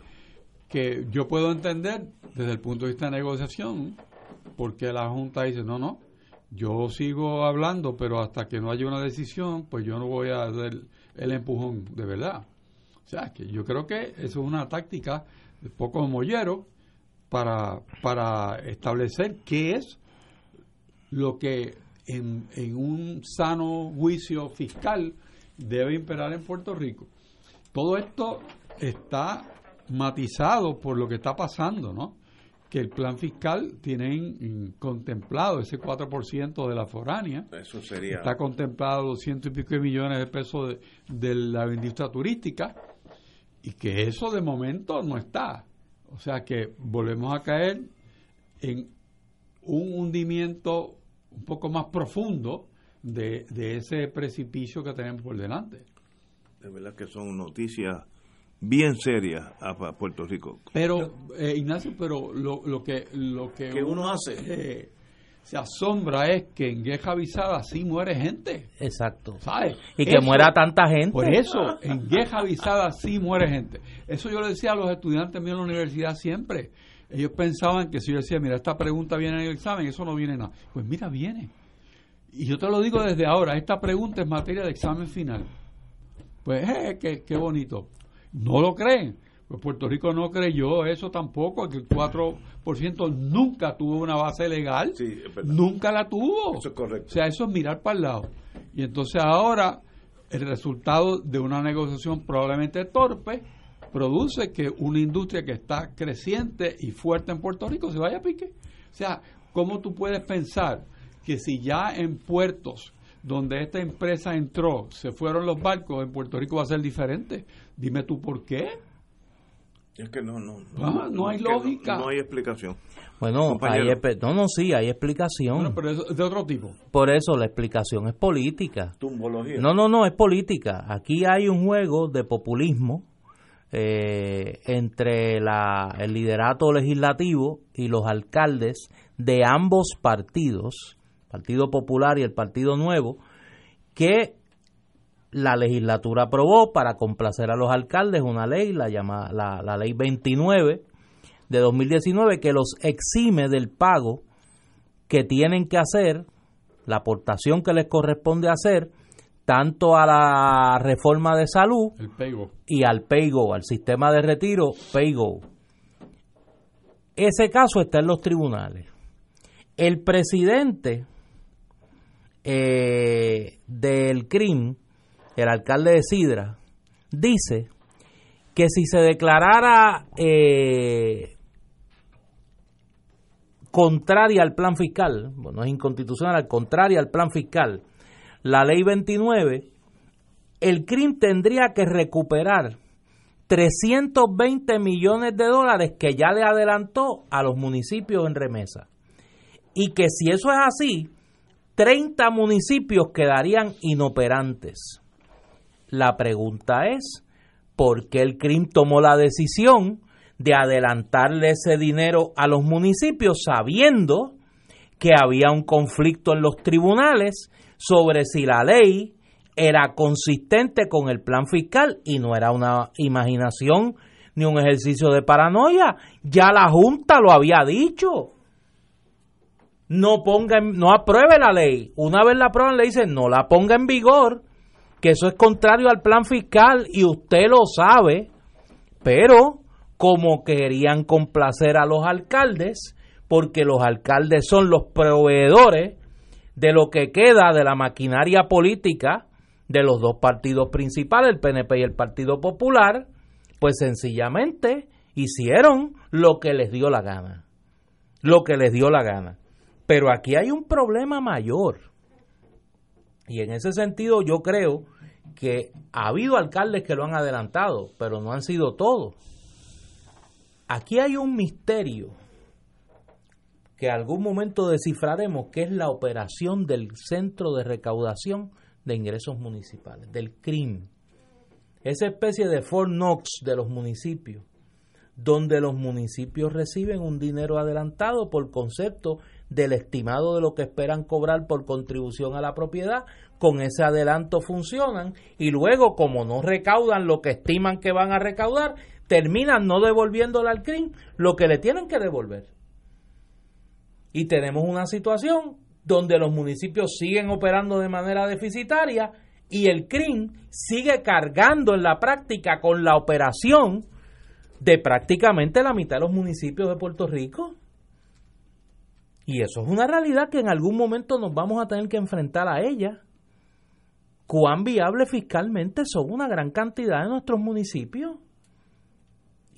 que yo puedo entender desde el punto de vista de negociación porque la Junta dice, no, no, yo sigo hablando, pero hasta que no haya una decisión, pues yo no voy a hacer el empujón de verdad. O sea, que yo creo que eso es una táctica de poco mollero para, para establecer qué es lo que en, en un sano juicio fiscal debe imperar en Puerto Rico. Todo esto está matizado por lo que está pasando, ¿no? Que el plan fiscal tiene contemplado ese 4% de la foránea. Eso sería. Está contemplado 200 y pico de millones de pesos de, de la industria turística y que eso de momento no está. O sea que volvemos a caer en un hundimiento un poco más profundo de, ese precipicio que tenemos por delante. De verdad que son noticias bien serias a Puerto Rico. Pero, eh, Ignacio, pero lo, lo que lo que uno, hace eh, se asombra es que en Gueja Avisada sí muere gente. Exacto. ¿Sabes? Y que muera tanta gente. Por eso, en Gueja Avisada sí muere gente. Eso yo le decía a los estudiantes míos en la universidad siempre. Ellos pensaban que si yo decía, mira, esta pregunta viene en el examen, eso no viene nada. Pues mira, viene. Y yo te lo digo desde ahora, esta pregunta es materia de examen final. Pues, eh, qué, qué bonito. No lo creen. Pues Puerto Rico no creyó eso tampoco, que el 4% nunca tuvo una base legal. nunca la tuvo. Eso es correcto. O sea, eso es mirar para el lado. Y entonces ahora el resultado de una negociación probablemente torpe produce que una industria que está creciente y fuerte en Puerto Rico se vaya a pique. O sea, ¿cómo tú puedes pensar que si ya en puertos donde esta empresa entró se fueron los barcos, en Puerto Rico va a ser diferente? Dime tú por qué. Es que no, no, no, no, hay lógica. No, hay explicación. Bueno, hay, no, no, sí, hay explicación. pero es de otro tipo. Por eso la explicación es política. Tumbología. No, no, no, es política. Aquí hay un juego de populismo eh, entre la, el liderato legislativo y los alcaldes de ambos partidos, Partido Popular y el Partido Nuevo, que la legislatura aprobó para complacer a los alcaldes una ley, la, llamada, la, ley 29 de 2019, que los exime del pago que tienen que hacer, la aportación que les corresponde hacer, tanto a la reforma de salud y al PAYGO, al sistema de retiro PAYGO. Ese caso está en los tribunales. El presidente eh, del CRIM el alcalde de Sidra, dice que si se declarara eh, contraria al plan fiscal, bueno, es inconstitucional, contraria al plan fiscal, la ley 29, el CRIM tendría que recuperar 320 millones de dólares que ya le adelantó a los municipios en remesa. Y que si eso es así, 30 municipios quedarían inoperantes. La pregunta es, ¿por qué el CRIM tomó la decisión de adelantarle ese dinero a los municipios sabiendo que había un conflicto en los tribunales sobre si la ley era consistente con el plan fiscal y no era una imaginación ni un ejercicio de paranoia. Ya la Junta lo había dicho. No ponga, no apruebe la ley. Una vez la aprueban le dicen no la ponga en vigor, que eso es contrario al plan fiscal y usted lo sabe. Pero como querían complacer a los alcaldes, porque los alcaldes son los proveedores de lo que queda de la maquinaria política de los dos partidos principales, el PNP y el Partido Popular, pues sencillamente hicieron lo que les dio la gana. Lo que les dio la gana. Pero aquí hay un problema mayor. Y en ese sentido yo creo que ha habido alcaldes que lo han adelantado, pero no han sido todos. Aquí hay un misterio que algún momento descifraremos, que es la operación del centro de recaudación de ingresos municipales, del CRIM, esa especie de Fort Knox de los municipios, donde los municipios reciben un dinero adelantado por concepto del estimado de lo que esperan cobrar por contribución a la propiedad, con ese adelanto funcionan y luego como no recaudan lo que estiman que van a recaudar, terminan no devolviéndole al CRIM lo que le tienen que devolver. Y tenemos una situación donde los municipios siguen operando de manera deficitaria y el CRIM sigue cargando en la práctica con la operación de prácticamente la mitad de los municipios de Puerto Rico. Y eso es una realidad que en algún momento nos vamos a tener que enfrentar a ella. ¿Cuán viable fiscalmente son una gran cantidad de nuestros municipios?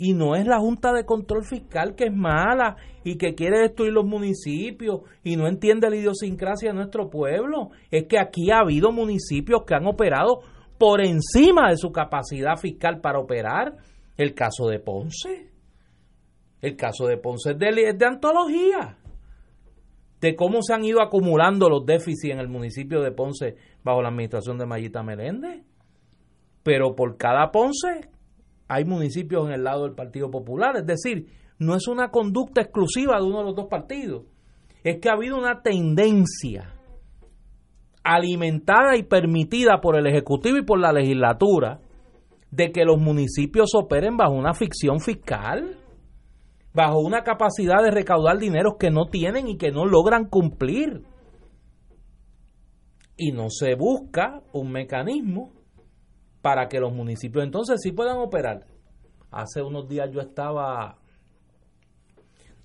Y no es la Junta de Control Fiscal que es mala y que quiere destruir los municipios y no entiende la idiosincrasia de nuestro pueblo. Es que aquí ha habido municipios que han operado por encima de su capacidad fiscal para operar. El caso de Ponce. El caso de Ponce es de, de antología. De cómo se han ido acumulando los déficits en el municipio de Ponce bajo la administración de Mayita Meléndez. Pero por cada Ponce hay municipios en el lado del Partido Popular. Es decir, no es una conducta exclusiva de uno de los dos partidos. Es que ha habido una tendencia alimentada y permitida por el Ejecutivo y por la legislatura de que los municipios operen bajo una ficción fiscal, bajo una capacidad de recaudar dineros que no tienen y que no logran cumplir. Y no se busca un mecanismo para que los municipios entonces sí puedan operar. Hace unos días yo estaba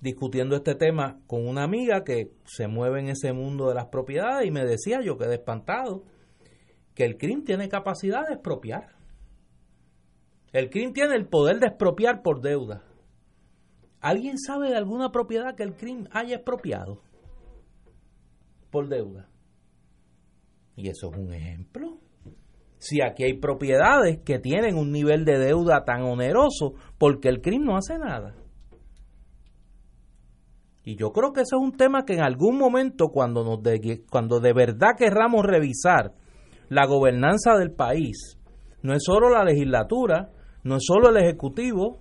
discutiendo este tema con una amiga que se mueve en ese mundo de las propiedades y me decía, yo quedé espantado, que el CRIM tiene capacidad de expropiar. El CRIM tiene el poder de expropiar por deuda. ¿Alguien sabe de alguna propiedad que el CRIM haya expropiado por deuda? Y eso es un ejemplo si aquí hay propiedades que tienen un nivel de deuda tan oneroso porque el CRIM no hace nada. Y yo creo que ese es un tema que en algún momento cuando, nos de, cuando de verdad querramos revisar la gobernanza del país, no es solo la legislatura, no es solo el ejecutivo,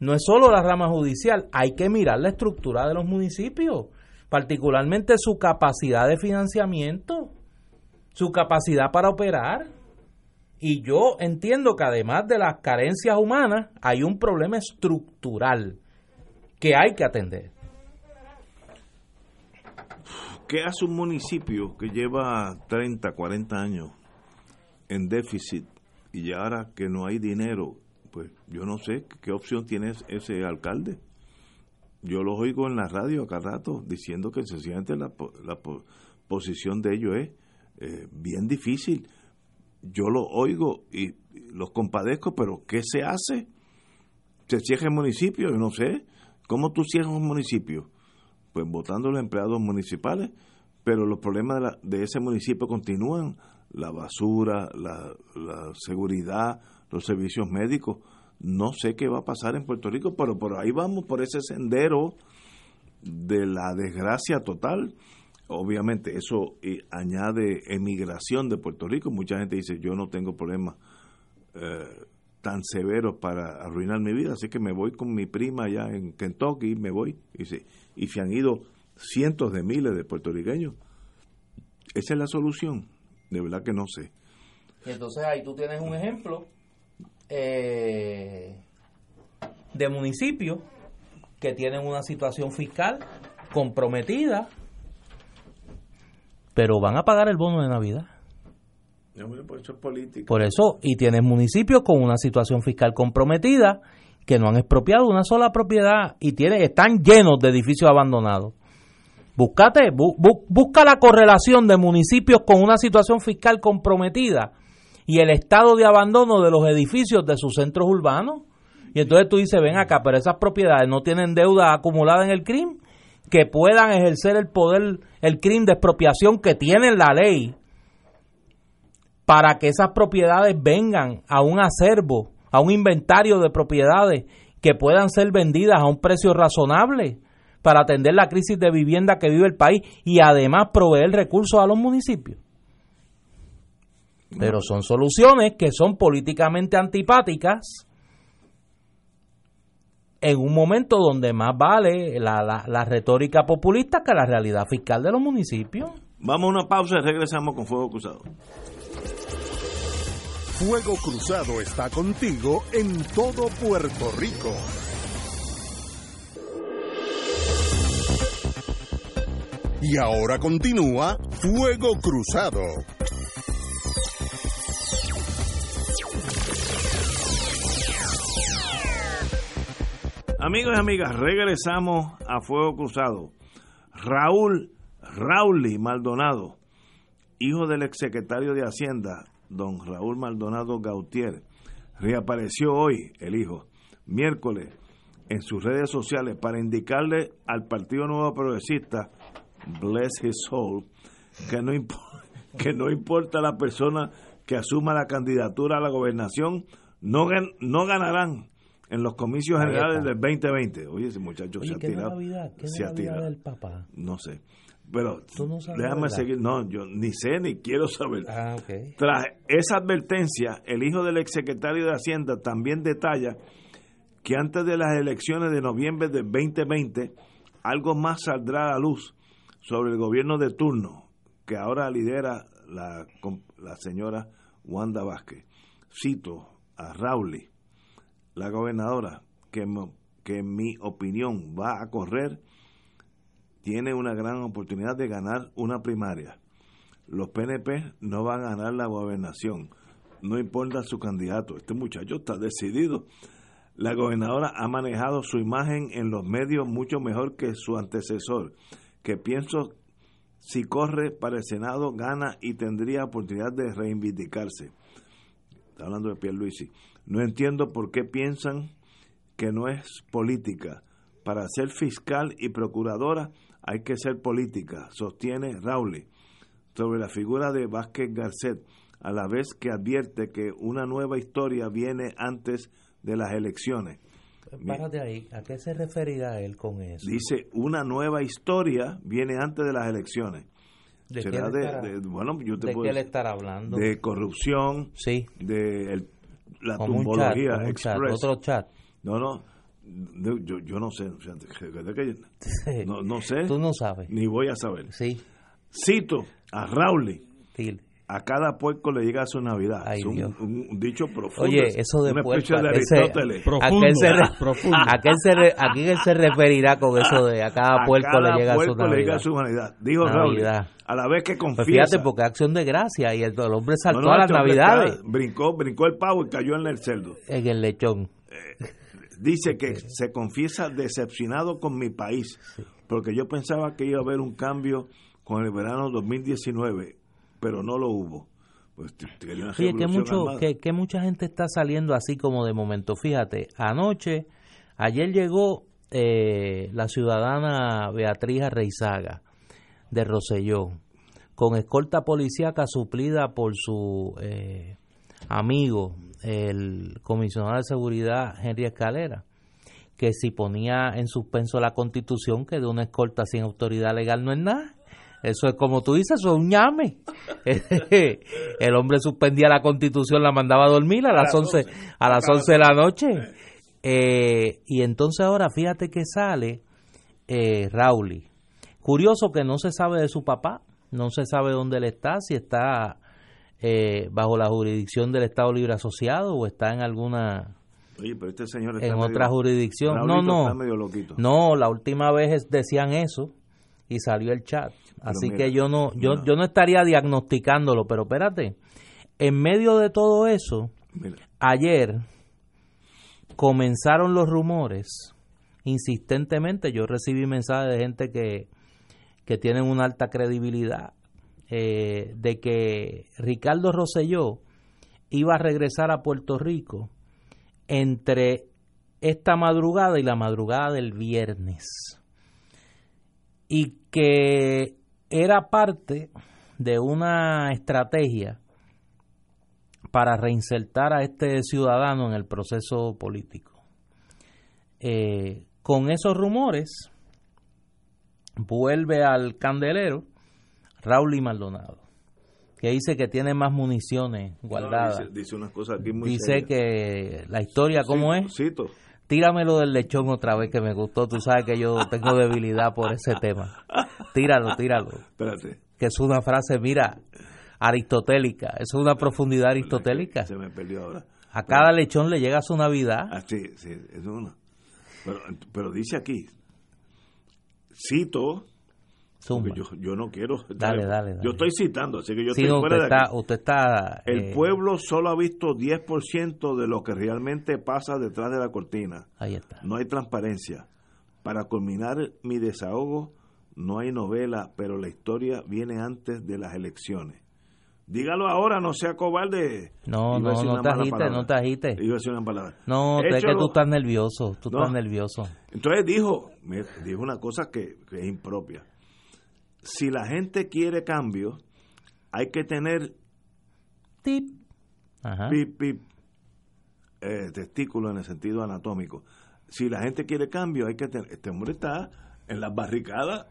no es solo la rama judicial, hay que mirar la estructura de los municipios, particularmente su capacidad de financiamiento su capacidad para operar. Y yo entiendo que además de las carencias humanas, hay un problema estructural que hay que atender. ¿Qué hace un municipio que lleva 30, 40 años en déficit y ahora que no hay dinero? Pues yo no sé qué opción tiene ese alcalde. Yo los oigo en la radio acá rato diciendo que sencillamente la, la posición de ellos es eh, bien difícil. yo lo oigo y los compadezco, pero ¿qué se hace? ¿Se cierra el municipio? Yo no sé. ¿Cómo tú cierras un municipio? Pues votando a los empleados municipales, pero los problemas de, ese municipio continúan. La basura, la seguridad, los servicios médicos. No sé qué va a pasar en Puerto Rico, pero por ahí vamos, por ese sendero de la desgracia total. Obviamente eso eh, añade emigración de Puerto Rico. Mucha gente dice, yo no tengo problemas eh, tan severos para arruinar mi vida, así que me voy con mi prima allá en Kentucky, me voy. Y se, y han ido cientos de miles de puertorriqueños. Esa es la solución. De verdad que no sé. Entonces ahí tú tienes un ejemplo eh, de municipios que tienen una situación fiscal comprometida, pero van a pagar el bono de Navidad. No, hombre, eso es política. Por eso, y tienes municipios con una situación fiscal comprometida que no han expropiado una sola propiedad y tiene, están llenos de edificios abandonados. Búscate, bu- bu- busca la correlación de municipios con una situación fiscal comprometida y el estado de abandono de los edificios de sus centros urbanos. Y entonces tú dices, ven acá, pero esas propiedades no tienen deuda acumulada en el crimen, que puedan ejercer el poder, el crimen de expropiación que tiene la ley para que esas propiedades vengan a un acervo, a un inventario de propiedades que puedan ser vendidas a un precio razonable para atender la crisis de vivienda que vive el país y además proveer recursos a los municipios. Pero son soluciones que son políticamente antipáticas en un momento donde más vale la, la- la retórica populista que la realidad fiscal de los municipios. Vamos a una pausa y regresamos con Fuego Cruzado. Fuego Cruzado está contigo en todo Puerto Rico. Y ahora continúa Fuego Cruzado. Amigos y amigas, regresamos a Fuego Cruzado. Raúl Rauli Maldonado, hijo del exsecretario de Hacienda, don Raúl Maldonado Gautier, reapareció hoy, el hijo, miércoles, en sus redes sociales para indicarle al Partido Nuevo Progresista, bless his soul, que no, que no importa la persona que asuma la candidatura a la gobernación, no ganarán en los comicios Ahí generales está. del 2020. Oye, ese muchacho se Oye, ha ¿qué es tirado. Navidad? ¿Qué se ha tirado. del papá? No sé. Pero no déjame seguir. No, yo ni sé ni quiero saber. Ah, ok. Tras esa advertencia, el hijo del exsecretario de Hacienda también detalla que antes de las elecciones de noviembre del 2020, algo más saldrá a la luz sobre el gobierno de turno que ahora lidera la, la señora Wanda Vázquez. Cito a Rauli, la gobernadora, que, en mi opinión va a correr, tiene una gran oportunidad de ganar una primaria los PNP no van a ganar la gobernación, no importa su candidato, este muchacho está decidido. La gobernadora ha manejado su imagen en los medios mucho mejor que su antecesor, que pienso si corre para el Senado gana y tendría oportunidad de reivindicarse. Está hablando de Pierluisi. No entiendo por qué piensan que no es política. Para ser fiscal y procuradora hay que ser política, sostiene Rauli sobre la figura de Vázquez Garcet, a la vez que advierte que una nueva historia viene antes de las elecciones. Párate ahí. ¿A qué se referirá él con eso? Dice, una nueva historia viene antes de las elecciones. ¿De qué Será él de, estará, de- bueno, yo te de puedo qué él decir, estará hablando? de corrupción, sí, de el- la como un chat, tumbología un chat, express. otro chat. No, no, yo, yo no sé, no, no sé, Tú no sabes. ni voy a saber. Sí, Cito a Rauli, dile. a cada puerco le llega su Navidad. Ay, es un, un- un dicho profundo. Oye, eso de puerco, de ¿a qué se- Aristóteles. Profundo, ¿A qué él se, re- profundo. a qué él se re- a quién él se referirá con eso de a cada A puerco cada le llega su puerco le llega Navidad? su Navidad. Dijo Raúl, Navidad. A la vez que Pues confiesa. fíjate, porque acción de gracia y el, el hombre saltó No, no, a las Navidades brincó, brincó el pavo y cayó en el cerdo. en el lechón. Dice que se confiesa decepcionado con mi país, porque yo pensaba que iba a haber un cambio con el verano 2019, pero no lo hubo. Pues Oye, que, mucho, que, que mucha gente está saliendo así como de momento. Fíjate, anoche, ayer llegó eh, la ciudadana Beatriz Arreizaga de Roselló, con escolta policíaca suplida por su eh, amigo, el comisionado de seguridad Henry Escalera, que si ponía en suspenso la constitución, que de una escolta sin autoridad legal no es nada. Eso es como tú dices, eso es un ñame. El hombre suspendía la constitución, la mandaba a dormir a las 11, a las 11 de la noche. Eh, y entonces ahora fíjate que sale eh, Rauli. Curioso que no se sabe de su papá, no se sabe dónde él está, si está eh, bajo la jurisdicción del Estado Libre Asociado o está en alguna Oye, pero este señor está en medio- otra jurisdicción. No, no. está medio loquito. No, la última vez decían eso y salió el chat. Así mira, que yo no, yo, no. yo no estaría diagnosticándolo, pero espérate. En medio de todo eso, Mira, ayer comenzaron los rumores insistentemente. Yo recibí mensajes de gente que, que tienen una alta credibilidad eh, de que Ricardo Rosselló iba a regresar a Puerto Rico entre esta madrugada y la madrugada del viernes. Y que era parte de una estrategia para reinsertar a este ciudadano en el proceso político. Eh, con esos rumores, vuelve al candelero Raúl y Maldonado, que dice que tiene más municiones guardadas. dice, dice unas cosas aquí muy Dice serias. que la historia, ¿cómo Cito, es? Cito. Tíramelo del lechón otra vez que me gustó. Tú sabes que yo tengo debilidad por ese tema. Tíralo, tíralo. Espérate. Que es una frase, mira, aristotélica. Es una profundidad aristotélica. Se me perdió ahora. A cada lechón le llega su Navidad. Ah, sí, sí, es una. Pero, pero dice aquí, cito, yo, yo no quiero. Dale, dale, dale. Yo estoy citando, así que yo Sí, estoy fuera usted de está, aquí. usted está El eh, pueblo solo ha visto 10% de lo que realmente pasa detrás de la cortina. Ahí está. No hay transparencia. Para culminar mi desahogo, no hay novela, pero la historia viene antes de las elecciones. Dígalo ahora, no sea cobarde. No, no, no te agites, no te agites. Iba a decir una palabra. No, es que Échalo. tú estás nervioso, tú No. estás nervioso. Entonces dijo, me- dijo una cosa que, que es impropia. Si la gente quiere cambio, hay que tener Tip. Ajá. pip, pip, eh, testículo en el sentido anatómico. Si la gente quiere cambio, hay que tener... Este hombre está en las barricadas.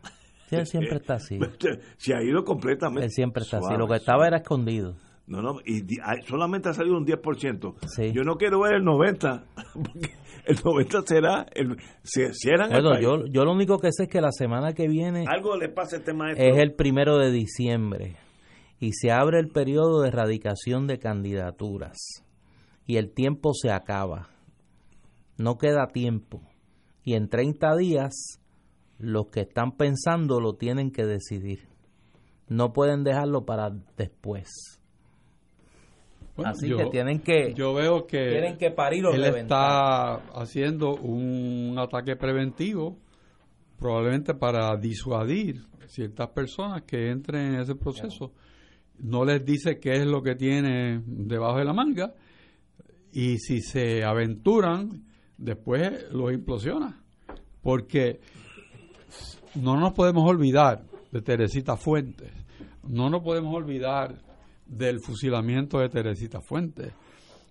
Sí, él siempre está así. Se ha ido completamente. Él siempre está así. Lo que estaba suave. era escondido. No, no, y hay- solamente ha salido un 10%. Sí. Yo no quiero ver el 90%, porque el 90% será... El, si cierran el Bueno, país. yo, yo lo único que sé es que la semana que viene Algo le pasa a este maestro. es el primero de diciembre y se abre el periodo de erradicación de candidaturas y el tiempo se acaba. No queda tiempo. Y en 30 días los que están pensando lo tienen que decidir. No pueden dejarlo para después. Bueno, Así yo- que tienen que Yo veo que tienen que parir o él reventar. está haciendo un ataque preventivo, probablemente para disuadir ciertas personas que entren en ese proceso. No les dice qué es lo que tiene debajo de la manga y si se aventuran, después los implosiona. Porque no nos podemos olvidar de Teresita Fuentes, no nos podemos olvidar del fusilamiento de Teresita Fuentes,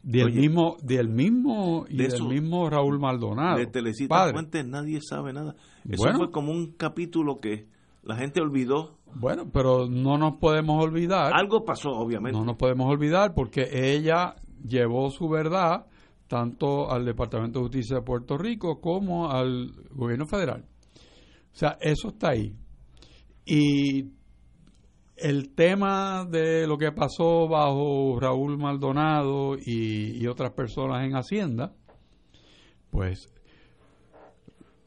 del Oye, mismo, del mismo y de del eso- mismo Raúl Maldonado. de padre. Fuentes nadie sabe nada. Eso Bueno. fue como un capítulo que la gente olvidó. Bueno, pero no nos podemos olvidar. Algo pasó, obviamente. No nos podemos olvidar porque ella llevó su verdad tanto al Departamento de Justicia de Puerto Rico como al gobierno federal. O sea, eso está ahí. Y el tema de lo que pasó bajo Raúl Maldonado y, y otras personas en Hacienda, pues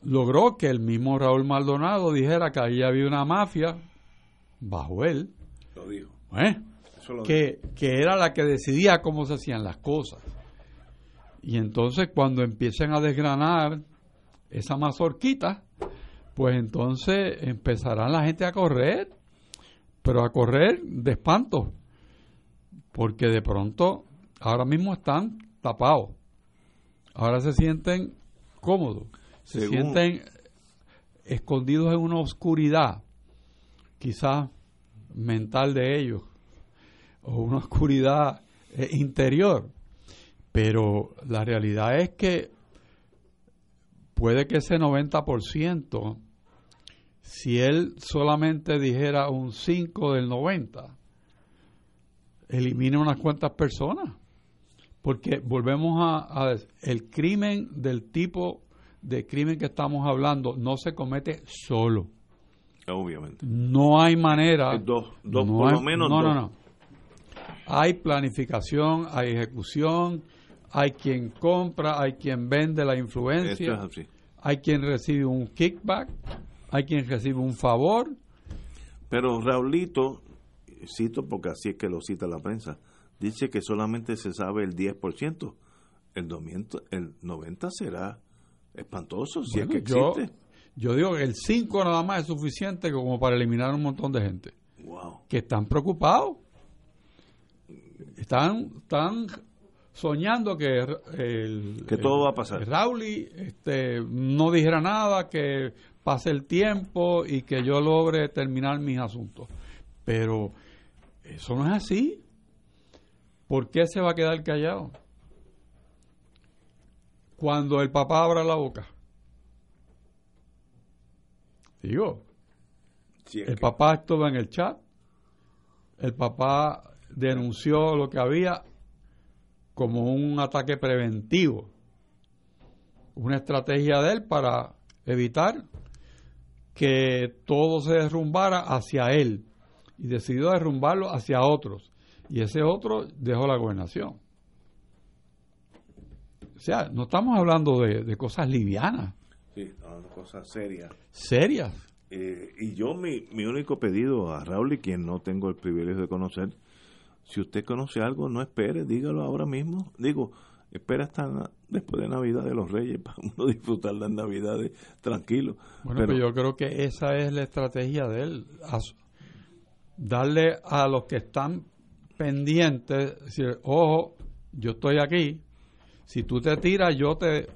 logró que el mismo Raúl Maldonado dijera que ahí había una mafia bajo él, Lo dijo. ¿eh? Eso lo que, que era la que decidía cómo se hacían las cosas. Y entonces cuando empiecen a desgranar esa mazorquita, pues entonces empezará la gente a correr, pero a correr de espanto, porque de pronto ahora mismo están tapados, ahora se sienten cómodos, se Según- sienten escondidos en una oscuridad, quizás mental de ellos, o una oscuridad eh, interior, pero la realidad es que puede que ese 90%, si él solamente dijera un 5 del 90, elimine unas cuantas personas. Porque volvemos a, a el crimen del tipo de crimen que estamos hablando no se comete solo. Obviamente. No hay manera. Dos- dos, no por hay- lo menos No, no, dos. no. Hay planificación, hay ejecución, hay quien compra, hay quien vende la influencia, es hay quien recibe un kickback, hay quien recibe un favor. Pero Raulito, cito porque así es que lo cita la prensa, dice que solamente se sabe el 10%. El 90, el 90 será espantoso si Bueno, es que existe. yo digo que el 5 nada más es suficiente como para eliminar un montón de gente Wow. que están preocupados. Están, están soñando que el, Que todo va a pasar. Rauli este, no dijera nada, que pase el tiempo y que yo logre terminar mis asuntos. Pero eso no es así. ¿Por qué se va a quedar callado? Cuando el papá abra la boca. Digo, el que- papá estuvo en el chat, el papá denunció lo que había como un ataque preventivo, una estrategia de él para evitar que todo se derrumbara hacia él y decidió derrumbarlo hacia otros y ese otro dejó la gobernación. O sea, no estamos hablando de, de cosas livianas, Sí, no, cosas serias. serias. Eh, y yo, mi, mi único pedido a Raúl, y quien no tengo el privilegio de conocer, si usted conoce algo, no espere, dígalo ahora mismo. Digo, espera hasta después de Navidad de los Reyes para uno disfrutar las Navidades tranquilo. Bueno, Pero- pero yo creo que esa es la estrategia de él. darle a los que están pendientes, decir, ojo, yo estoy aquí, si tú te tiras, yo te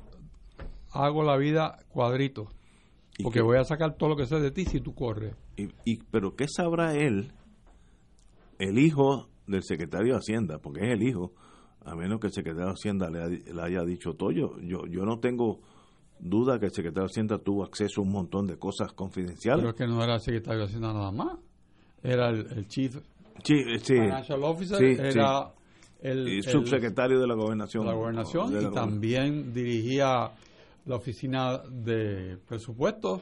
hago la vida cuadrito, ¿Y porque voy a sacar todo lo que sé de ti si tú corres. Y, y- pero ¿qué sabrá él, el hijo del secretario de Hacienda? Porque es el hijo, a menos que el secretario de Hacienda le, ha- le haya dicho todo. Yo, yo, yo no tengo duda que el secretario de Hacienda tuvo acceso a un montón de cosas confidenciales. Pero es que no era el secretario de Hacienda nada más, era el, el chief sí, eh, sí. financial officer, Sí, era el, subsecretario de la gobernación. de la gobernación De y la también dirigía la oficina de presupuestos.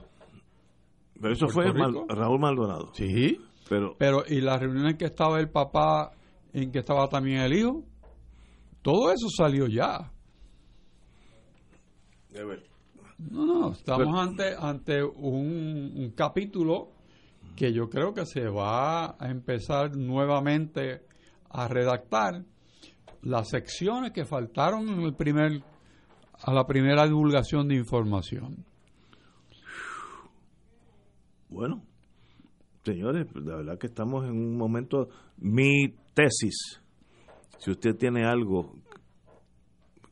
Pero eso fue Mal-. Raúl Maldonado. Sí. Pero Pero, ¿y las reuniones en que estaba el papá, en que estaba también el hijo? Todo eso salió ya. No, no, estamos Pero- ante, ante un, un capítulo que yo creo que se va a empezar nuevamente a redactar las secciones que faltaron en el primer a la primera divulgación de información. bueno, señores, la verdad que estamos en un momento. Mi tesis, si usted tiene algo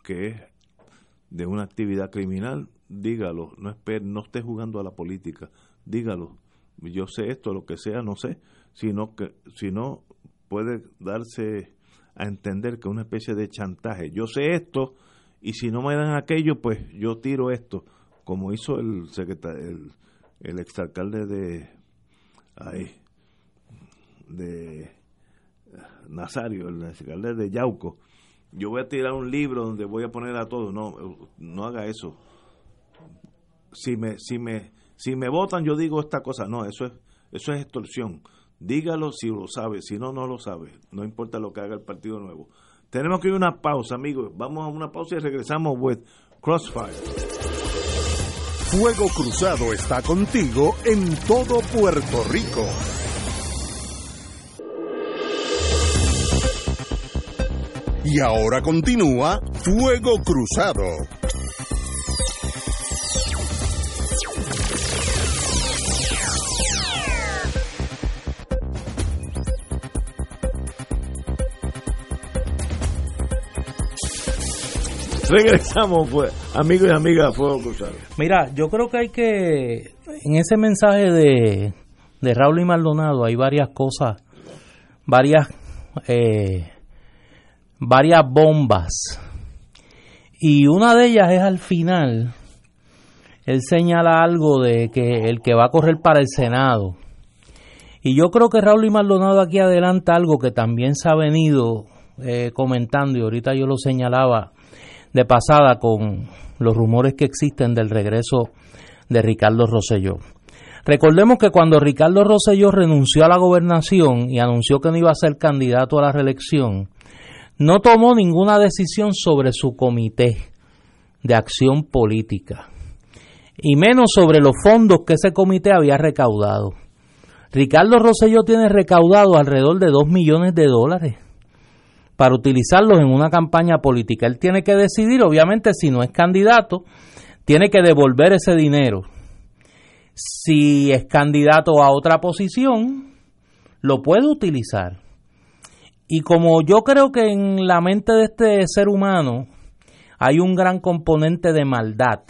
que es de una actividad criminal, dígalo, no espere, no esté jugando a la política, dígalo. Yo sé esto, lo que sea, no sé, sino que si no puede darse a entender que es una especie de chantaje. Yo sé esto y si no me dan aquello, pues yo tiro esto, como hizo el secretario, el, el exalcalde de ahí, de Nazario, el alcalde de Yauco. Yo voy a tirar un libro donde voy a poner a todos. No, no haga eso. Si me, si me, si me votan, yo digo esta cosa. No, eso es, eso es extorsión. Dígalo si lo sabe, si no, no lo sabe. No importa lo que haga el Partido Nuevo. Tenemos que ir a una pausa, amigos. Vamos a una pausa y regresamos with Crossfire. Fuego Cruzado está contigo en todo Puerto Rico. Y ahora continúa Fuego Cruzado. Regresamos, pues, amigos y amigas de Fuego Cruzado. Mira, yo creo que hay que, en ese mensaje de, de Raúl y Maldonado, hay varias cosas, varias eh, varias bombas. Y una de ellas es al final, él señala algo de que el que va a correr para el Senado. Y yo creo que Raúl y Maldonado aquí adelanta algo que también se ha venido eh, comentando y ahorita yo lo señalaba de pasada con los rumores que existen del regreso de Ricardo Rosselló. Recordemos que cuando Ricardo Rosselló renunció a la gobernación y anunció que no iba a ser candidato a la reelección, no tomó ninguna decisión sobre su comité de acción política y menos sobre los fondos que ese comité había recaudado. Ricardo Rosselló tiene recaudado alrededor de 2 millones de dólares para utilizarlos en una campaña política. Él tiene que decidir, obviamente, si no es candidato, tiene que devolver ese dinero. Si es candidato a otra posición, lo puede utilizar. Y como yo creo que en la mente de este ser humano hay un gran componente de maldad,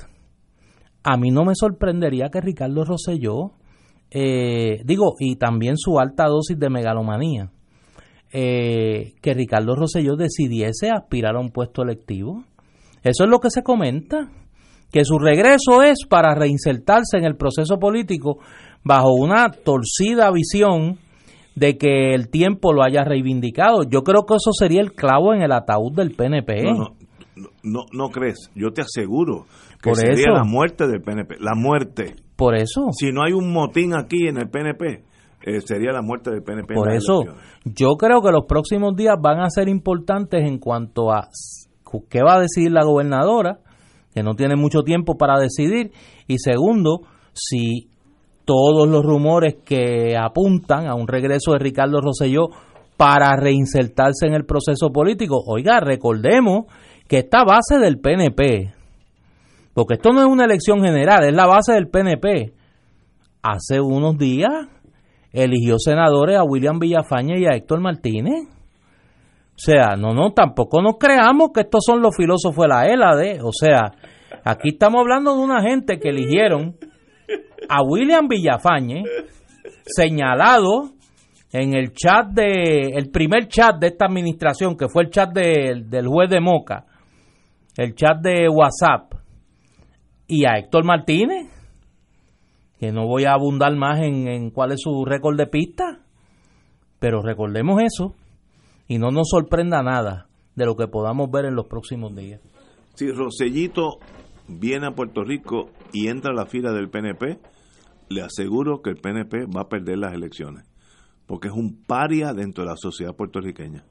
a mí no me sorprendería que Ricardo Rosselló, eh, digo, y también su alta dosis de megalomanía, eh, que Ricardo Rosselló decidiese aspirar a un puesto electivo. Eso es lo que se comenta, que su regreso es para reinsertarse en el proceso político bajo una torcida visión de que el tiempo lo haya reivindicado. Yo creo que eso sería el clavo en el ataúd del PNP. No, no, no, crees, yo te aseguro que sería la muerte del PNP, la muerte. Por eso. Si no hay un motín aquí en el PNP, eh, sería la muerte del PNP. Por eso, yo creo que los próximos días van a ser importantes en cuanto a qué va a decidir la gobernadora, que no tiene mucho tiempo para decidir, y segundo, si todos los rumores que apuntan a un regreso de Ricardo Rosselló para reinsertarse en el proceso político. Oiga, recordemos que esta base del PNP, porque esto no es una elección general, es la base del PNP, hace unos días eligió senadores a William Villafaña y a Héctor Martínez. O sea, no, no, tampoco nos creamos que estos son los filósofos de la ELAD. O sea, aquí estamos hablando de una gente que eligieron a William Villafañe, señalado en el chat de, el primer chat de esta administración, que fue el chat del juez de Moca, el chat de WhatsApp, y a Héctor Martínez, que no voy a abundar más en, en cuál es su récord de pista, pero recordemos eso y no nos sorprenda nada de lo que podamos ver en los próximos días. Si Rosellito viene a Puerto Rico y entra a la fila del PNP, le aseguro que el PNP va a perder las elecciones, porque es un paria dentro de la sociedad puertorriqueña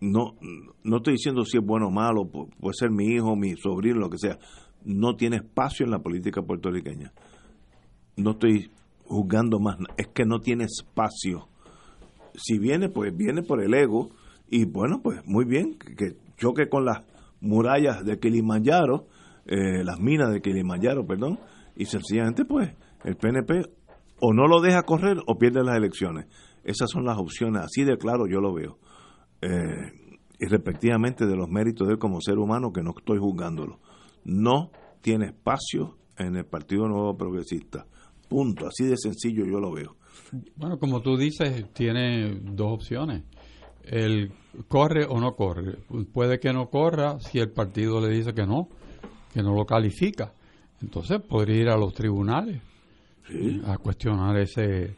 no, no estoy diciendo si es bueno o malo, puede ser mi hijo, mi sobrino, lo que sea, no tiene espacio en la política puertorriqueña. No estoy juzgando más, es que no tiene espacio. Si viene, pues viene por el ego y bueno, pues muy bien, que choque con las murallas de Kilimanjaro, eh, las minas de Kilimanjaro, perdón, y sencillamente pues el PNP o no lo deja correr o pierde las elecciones. Esas son las opciones, así de claro yo lo veo eh, y respectivamente de los méritos de él como ser humano, que no estoy juzgándolo. No tiene espacio en el Partido Nuevo Progresista. Punto. Así de sencillo yo lo veo. Bueno, como tú dices, tiene dos opciones. El corre o no corre. Puede que no corra si el partido le dice que no, que no lo califica. Entonces podría ir a los tribunales a cuestionar ese,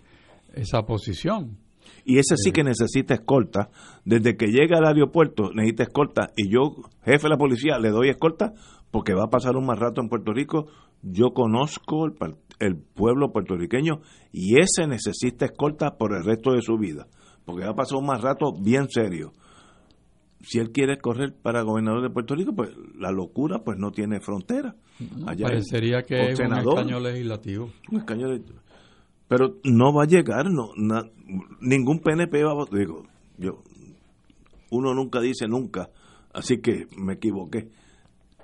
esa posición. Y ese sí que necesita escolta. Desde que llega al aeropuerto necesita escolta. Y yo, jefe de la policía, le doy escolta porque va a pasar un más rato en Puerto Rico. Yo conozco el, el pueblo puertorriqueño y ese necesita escolta por el resto de su vida. Porque va a pasar un más rato bien serio. Si él quiere correr para gobernador de Puerto Rico, pues la locura pues no tiene frontera. Allá Parecería que es un escaño legislativo. Un escaño legislativo pero no va a llegar, no, ningún PNP va a digo, yo, uno nunca dice nunca, así que me equivoqué.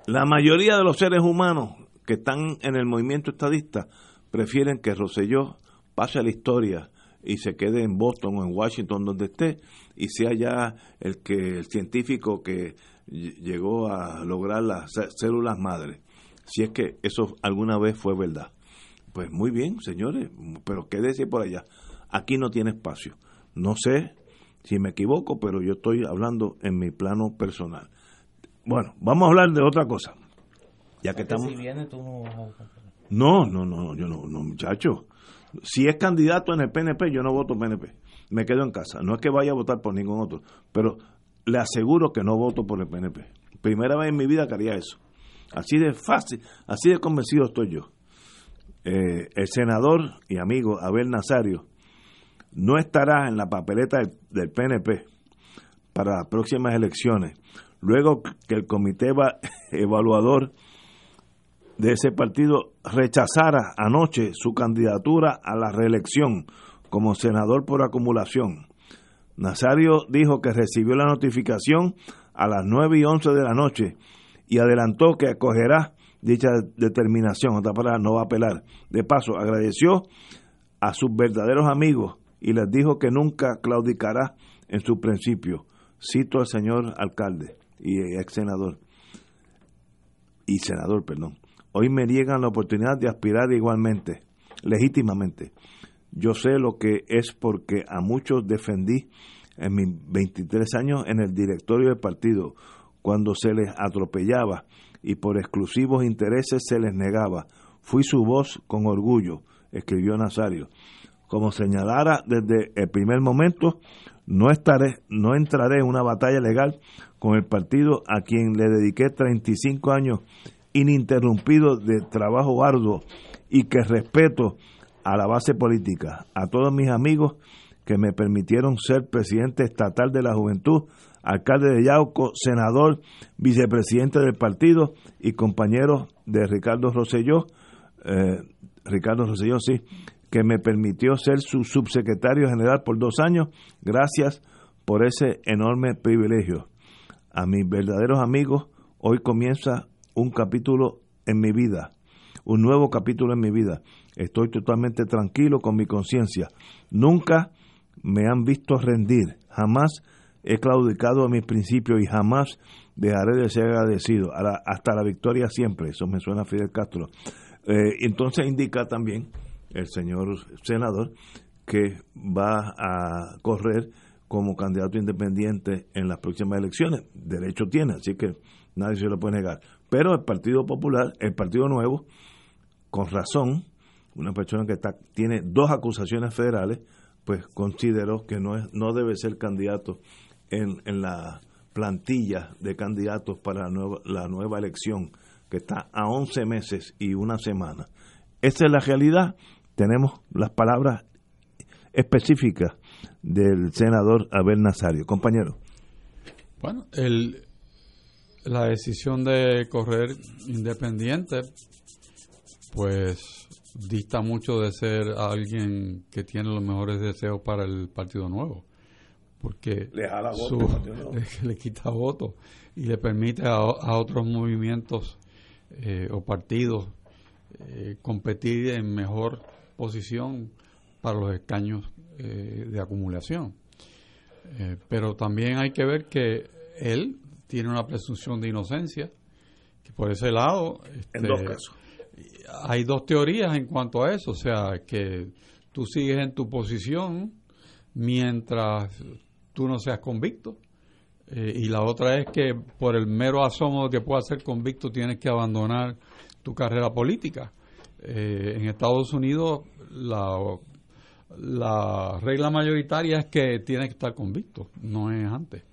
La mayoría de los seres humanos que están en el movimiento estadista prefieren que Roselló pase a la historia y se quede en Boston o en Washington donde esté y sea ya el que el científico que llegó a lograr las células madre si es que eso alguna vez fue verdad. Pues muy bien señores pero quédese por allá. Aquí no tiene espacio. No sé si me equivoco pero yo estoy hablando en mi plano personal. Bueno vamos a hablar de otra cosa. Ya que estamos no no no yo no no muchacho. Si es candidato en el PNP, yo no voto PNP. Me quedo en casa. No es que vaya a votar por ningún otro, pero le aseguro que no voto por el PNP. Primera vez en mi vida que haría eso. Así de fácil, así de convencido estoy yo. Eh, el senador y amigo Abel Nazario no estará en la papeleta del, del PNP para las próximas elecciones, luego que el comité evaluador de ese partido rechazara anoche su candidatura a la reelección como senador por acumulación. Nazario dijo que recibió la notificación a las 9 y 11 de la noche y adelantó que acogerá dicha determinación, otra no va a apelar. De paso, agradeció a sus verdaderos amigos y les dijo que nunca claudicará en su principio. Cito al señor alcalde y ex senador y senador, perdón. Hoy me niegan la oportunidad de aspirar igualmente, legítimamente. Yo sé lo que es porque a muchos defendí en mis 23 años en el directorio del partido, cuando se les atropellaba y por exclusivos intereses se les negaba. Fui su voz con orgullo, escribió Nazario. Como señalara desde el primer momento, no estaré, no entraré en una batalla legal con el partido a quien le dediqué 35 años ininterrumpido de trabajo arduo y que respeto a la base política, a todos mis amigos que me permitieron ser presidente estatal de la juventud, alcalde de Yauco, senador, vicepresidente del partido y compañero de Ricardo Rosselló, eh, Ricardo Rosselló, sí, que me permitió ser su subsecretario general por dos años, gracias por ese enorme privilegio. A mis verdaderos amigos, hoy comienza un capítulo en mi vida, un nuevo capítulo en mi vida. Estoy totalmente tranquilo con mi conciencia. Nunca me han visto rendir, jamás he claudicado a mis principios y jamás dejaré de ser agradecido. hasta la victoria siempre, eso me suena a Fidel Castro. Eh, entonces indica también el señor senador que va a correr como candidato independiente en las próximas elecciones. Derecho tiene, así que nadie se lo puede negar. Pero el Partido Popular, el Partido Nuevo, con razón, una persona que tiene dos acusaciones federales, pues consideró que no, es, no debe ser candidato en, en la plantilla de candidatos para la nueva, la nueva elección, que está a 11 meses y una semana. Esa es la realidad. Tenemos las palabras específicas del senador Abel Nazario. Compañero. Bueno, el, la decisión de correr independiente, pues dista mucho de ser alguien que tiene los mejores deseos para el Partido Nuevo, porque le, quita votos y le permite a, otros movimientos eh, o partidos eh, competir en mejor posición para los escaños eh, de acumulación. pero también hay que ver que él tiene una presunción de inocencia, que por ese lado... en dos este, casos. Hay dos teorías en cuanto a eso, o sea, que tú sigues en tu posición mientras tú no seas convicto. Eh, y la otra es que por el mero asomo de que puedas ser convicto tienes que abandonar tu carrera política. Eh, en Estados Unidos la, la regla mayoritaria es que tienes que estar convicto, no es antes.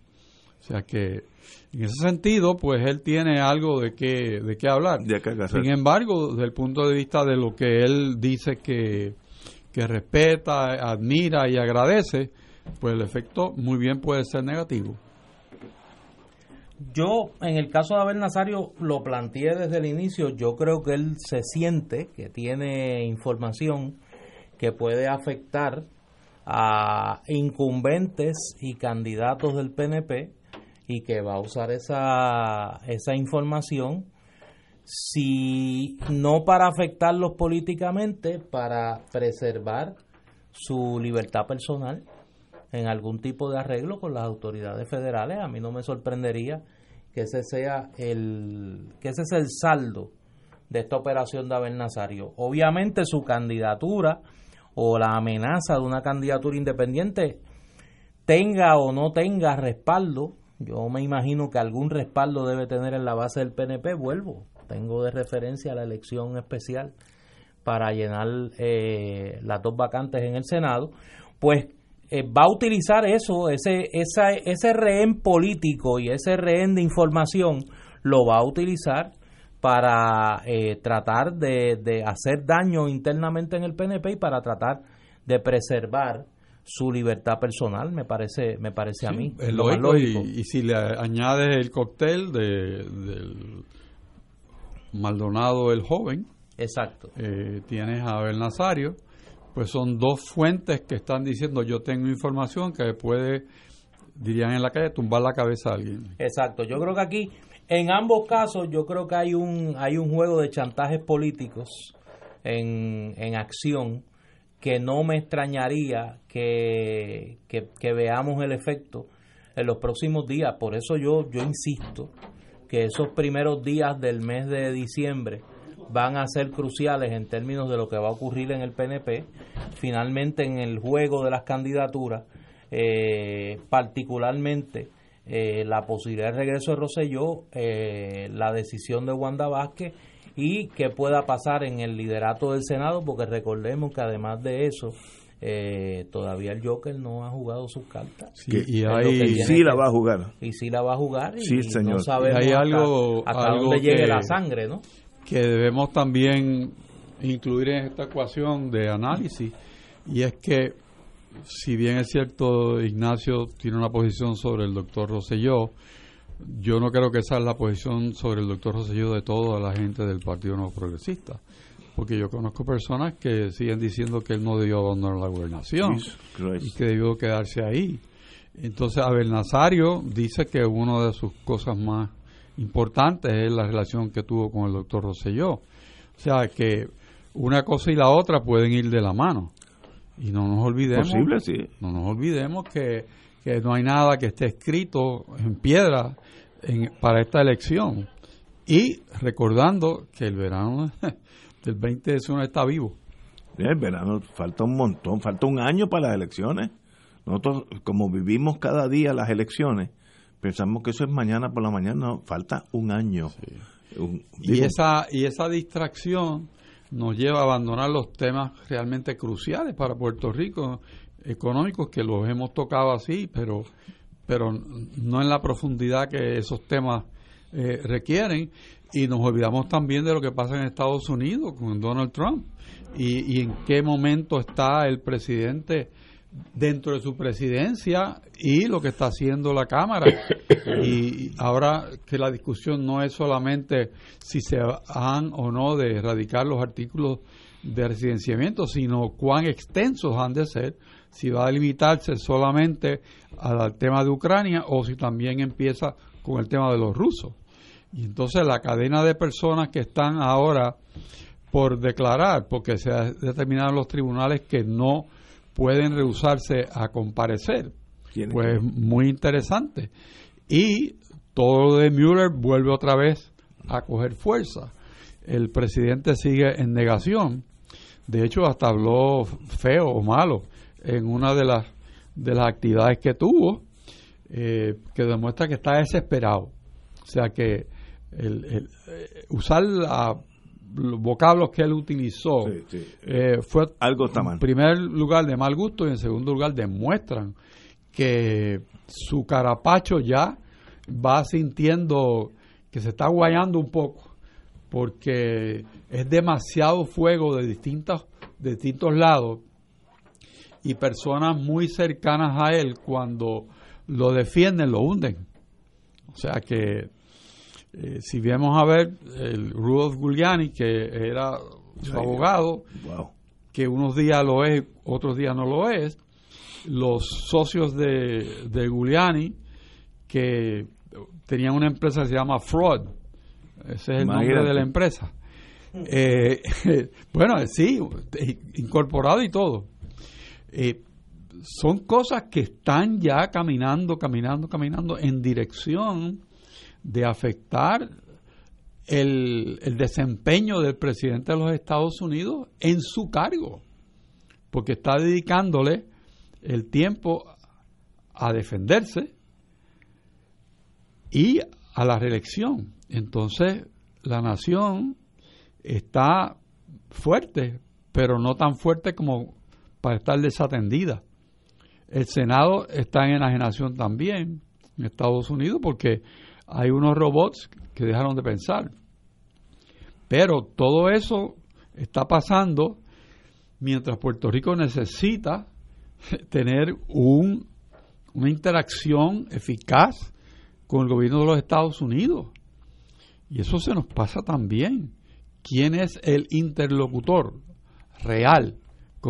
O sea que en ese sentido, pues él tiene algo de qué, de qué hablar. Sin embargo, desde el punto de vista de lo que él dice que, que respeta, admira y agradece, pues el efecto muy bien puede ser negativo. Yo, en el caso de Abel Nazario, lo planteé desde el inicio. Yo creo que él se siente que tiene información que puede afectar a incumbentes y candidatos del PNP y que va a usar esa, esa información si no para afectarlos políticamente, para preservar su libertad personal en algún tipo de arreglo con las autoridades federales. A mí no me sorprendería que ese sea el que ese es el saldo de esta operación de Abel Nazario. Obviamente su candidatura o la amenaza de una candidatura independiente tenga o no tenga respaldo, yo me imagino que algún respaldo debe tener en la base del PNP, vuelvo, tengo de referencia la elección especial para llenar eh, las dos vacantes en el Senado, pues eh, va a utilizar eso, ese, esa, ese rehén político y ese rehén de información, lo va a utilizar para eh, tratar de, de, hacer daño internamente en el PNP y para tratar de preservar su libertad personal, me parece, me parece a mí. Es lógico, Y, si le añades el cóctel de, del Maldonado el joven, exacto, eh, tienes a Abel Nazario, pues son dos fuentes que están diciendo yo tengo información que puede, dirían en la calle, tumbar la cabeza a alguien. Exacto, yo creo que aquí, en ambos casos, yo creo que hay un, hay un juego de chantajes políticos en, en acción que no me extrañaría que, que, veamos el efecto en los próximos días. Por eso yo, yo insisto que esos primeros días del mes de diciembre van a ser cruciales en términos de lo que va a ocurrir en el PNP. Finalmente, en el juego de las candidaturas, eh, particularmente eh, la posibilidad de regreso de Rosselló, eh, la decisión de Wanda Vázquez y qué pueda pasar en el liderato del Senado, porque recordemos que además de eso, eh, todavía el Joker no ha jugado sus cartas. y, sí la va a jugar. Y sí la va a jugar. Y, no sabemos hay algo, hasta, dónde llegue la sangre, ¿no? Que debemos también incluir en esta ecuación de análisis. Y es que, si bien es cierto, Ignacio tiene una posición sobre el doctor Rosselló, yo no creo que esa es la posición sobre el doctor Rosselló de toda la gente del Partido No Progresista. Porque yo conozco personas que siguen diciendo que él no debió abandonar la gobernación y que debió quedarse ahí. Entonces, Abel Nazario dice que una de sus cosas más importantes es la relación que tuvo con el doctor Rosselló. O sea, que una cosa y la otra pueden ir de la mano. Y no nos olvidemos, no nos olvidemos que que no hay nada que esté escrito en piedra para esta elección. Y recordando que el verano del 20 de junio está vivo. El verano falta un montón, falta un año para las elecciones. Nosotros, como vivimos cada día las elecciones, pensamos que eso es mañana por la mañana, falta un año. y, esa, y esa distracción nos lleva a abandonar los temas realmente cruciales para Puerto Rico económicos que los hemos tocado así, pero, pero no en la profundidad que esos temas eh, requieren. Y nos olvidamos también de lo que pasa en Estados Unidos con Donald Trump y, y en qué momento está el presidente dentro de su presidencia y lo que está haciendo la Cámara. Y ahora que la discusión no es solamente si se han o no de erradicar los artículos de residenciamiento, sino cuán extensos han de ser, si va a limitarse solamente al tema de Ucrania o si también empieza con el tema de los rusos. Y entonces la cadena de personas que están ahora por declarar, porque se ha determinado en los tribunales que no pueden rehusarse a comparecer, pues muy interesante. Y todo lo de Mueller vuelve otra vez a coger fuerza. El presidente sigue en negación. De hecho, hasta habló feo o malo en una de las, de las actividades que tuvo, eh, que demuestra que está desesperado. O sea que el, el eh, usar los vocablos que él utilizó eh, fue algo está en primer lugar de mal gusto y en segundo lugar demuestran que su carapacho ya va sintiendo que se está guayando un poco porque es demasiado fuego de distintos de distintos lados y personas muy cercanas a él cuando lo defienden lo hunden. O sea que eh, si vemos a ver el Rudolf Giuliani que era su abogado, que unos días lo es, otros días no lo es, los socios de, de Giuliani que tenían una empresa que se llama Fraud, ese es el nombre de la empresa. Eh, bueno, sí, incorporado y todo Eh, son cosas que están ya caminando, caminando, caminando en dirección de afectar el, el, desempeño del presidente de los Estados Unidos en su cargo, porque está dedicándole el tiempo a defenderse y a la reelección. Entonces, la nación está fuerte, pero no tan fuerte como para estar desatendida. El Senado está en enajenación también en Estados Unidos porque hay unos robots que dejaron de pensar. Pero todo eso está pasando mientras Puerto Rico necesita tener un, una interacción eficaz con el gobierno de los Estados Unidos. Y eso se nos pasa también. ¿Quién es el interlocutor real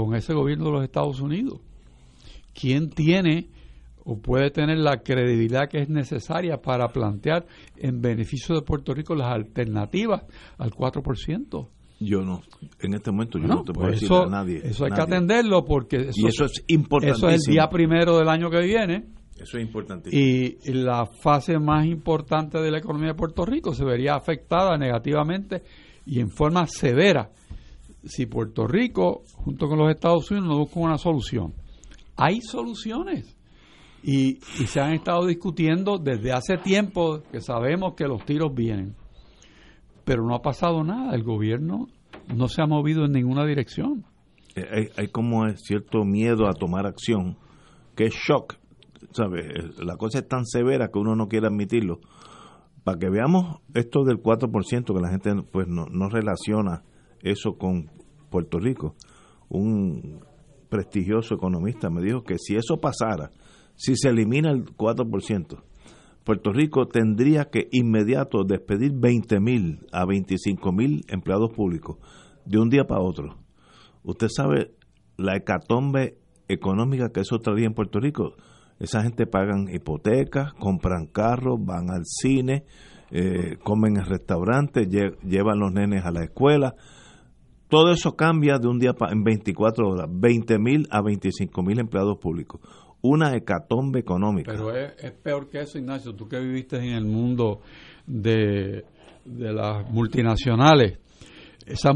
con ese gobierno de los Estados Unidos? ¿Quién tiene o puede tener la credibilidad que es necesaria para plantear en beneficio de Puerto Rico las alternativas al 4%? Yo no, en este momento yo no, te puedo pues decir a nadie. Eso hay nadie. que atenderlo porque eso, y eso es importantísimo. Eso es el día primero del año que viene. Eso es importantísimo. Y la fase más importante de la economía de Puerto Rico se vería afectada negativamente y en forma severa si Puerto Rico, junto con los Estados Unidos, no busca una solución. Hay soluciones y, y se han estado discutiendo desde hace tiempo que sabemos que los tiros vienen. Pero no ha pasado nada. El gobierno no se ha movido en ninguna dirección. Hay, hay como cierto miedo a tomar acción, que es shock. ¿Sabes? La cosa es tan severa que uno no quiere admitirlo. Para que veamos esto del 4%, que la gente pues no, no relaciona eso con Puerto Rico. Un prestigioso economista me dijo que si eso pasara, si se elimina el 4%, Puerto Rico tendría que inmediato despedir 20 mil a 25 mil empleados públicos de un día para otro. Usted sabe la hecatombe económica que eso traería en Puerto Rico. Esa gente pagan hipotecas, compran carros, van al cine, eh, comen en restaurantes, lle llevan los nenes a la escuela. Todo eso cambia de un día en 24 horas, 20 mil a 25 mil empleados públicos una hecatombe económica. Pero es, es, peor que eso, Ignacio. Tú que viviste en el mundo de, de las multinacionales. Esas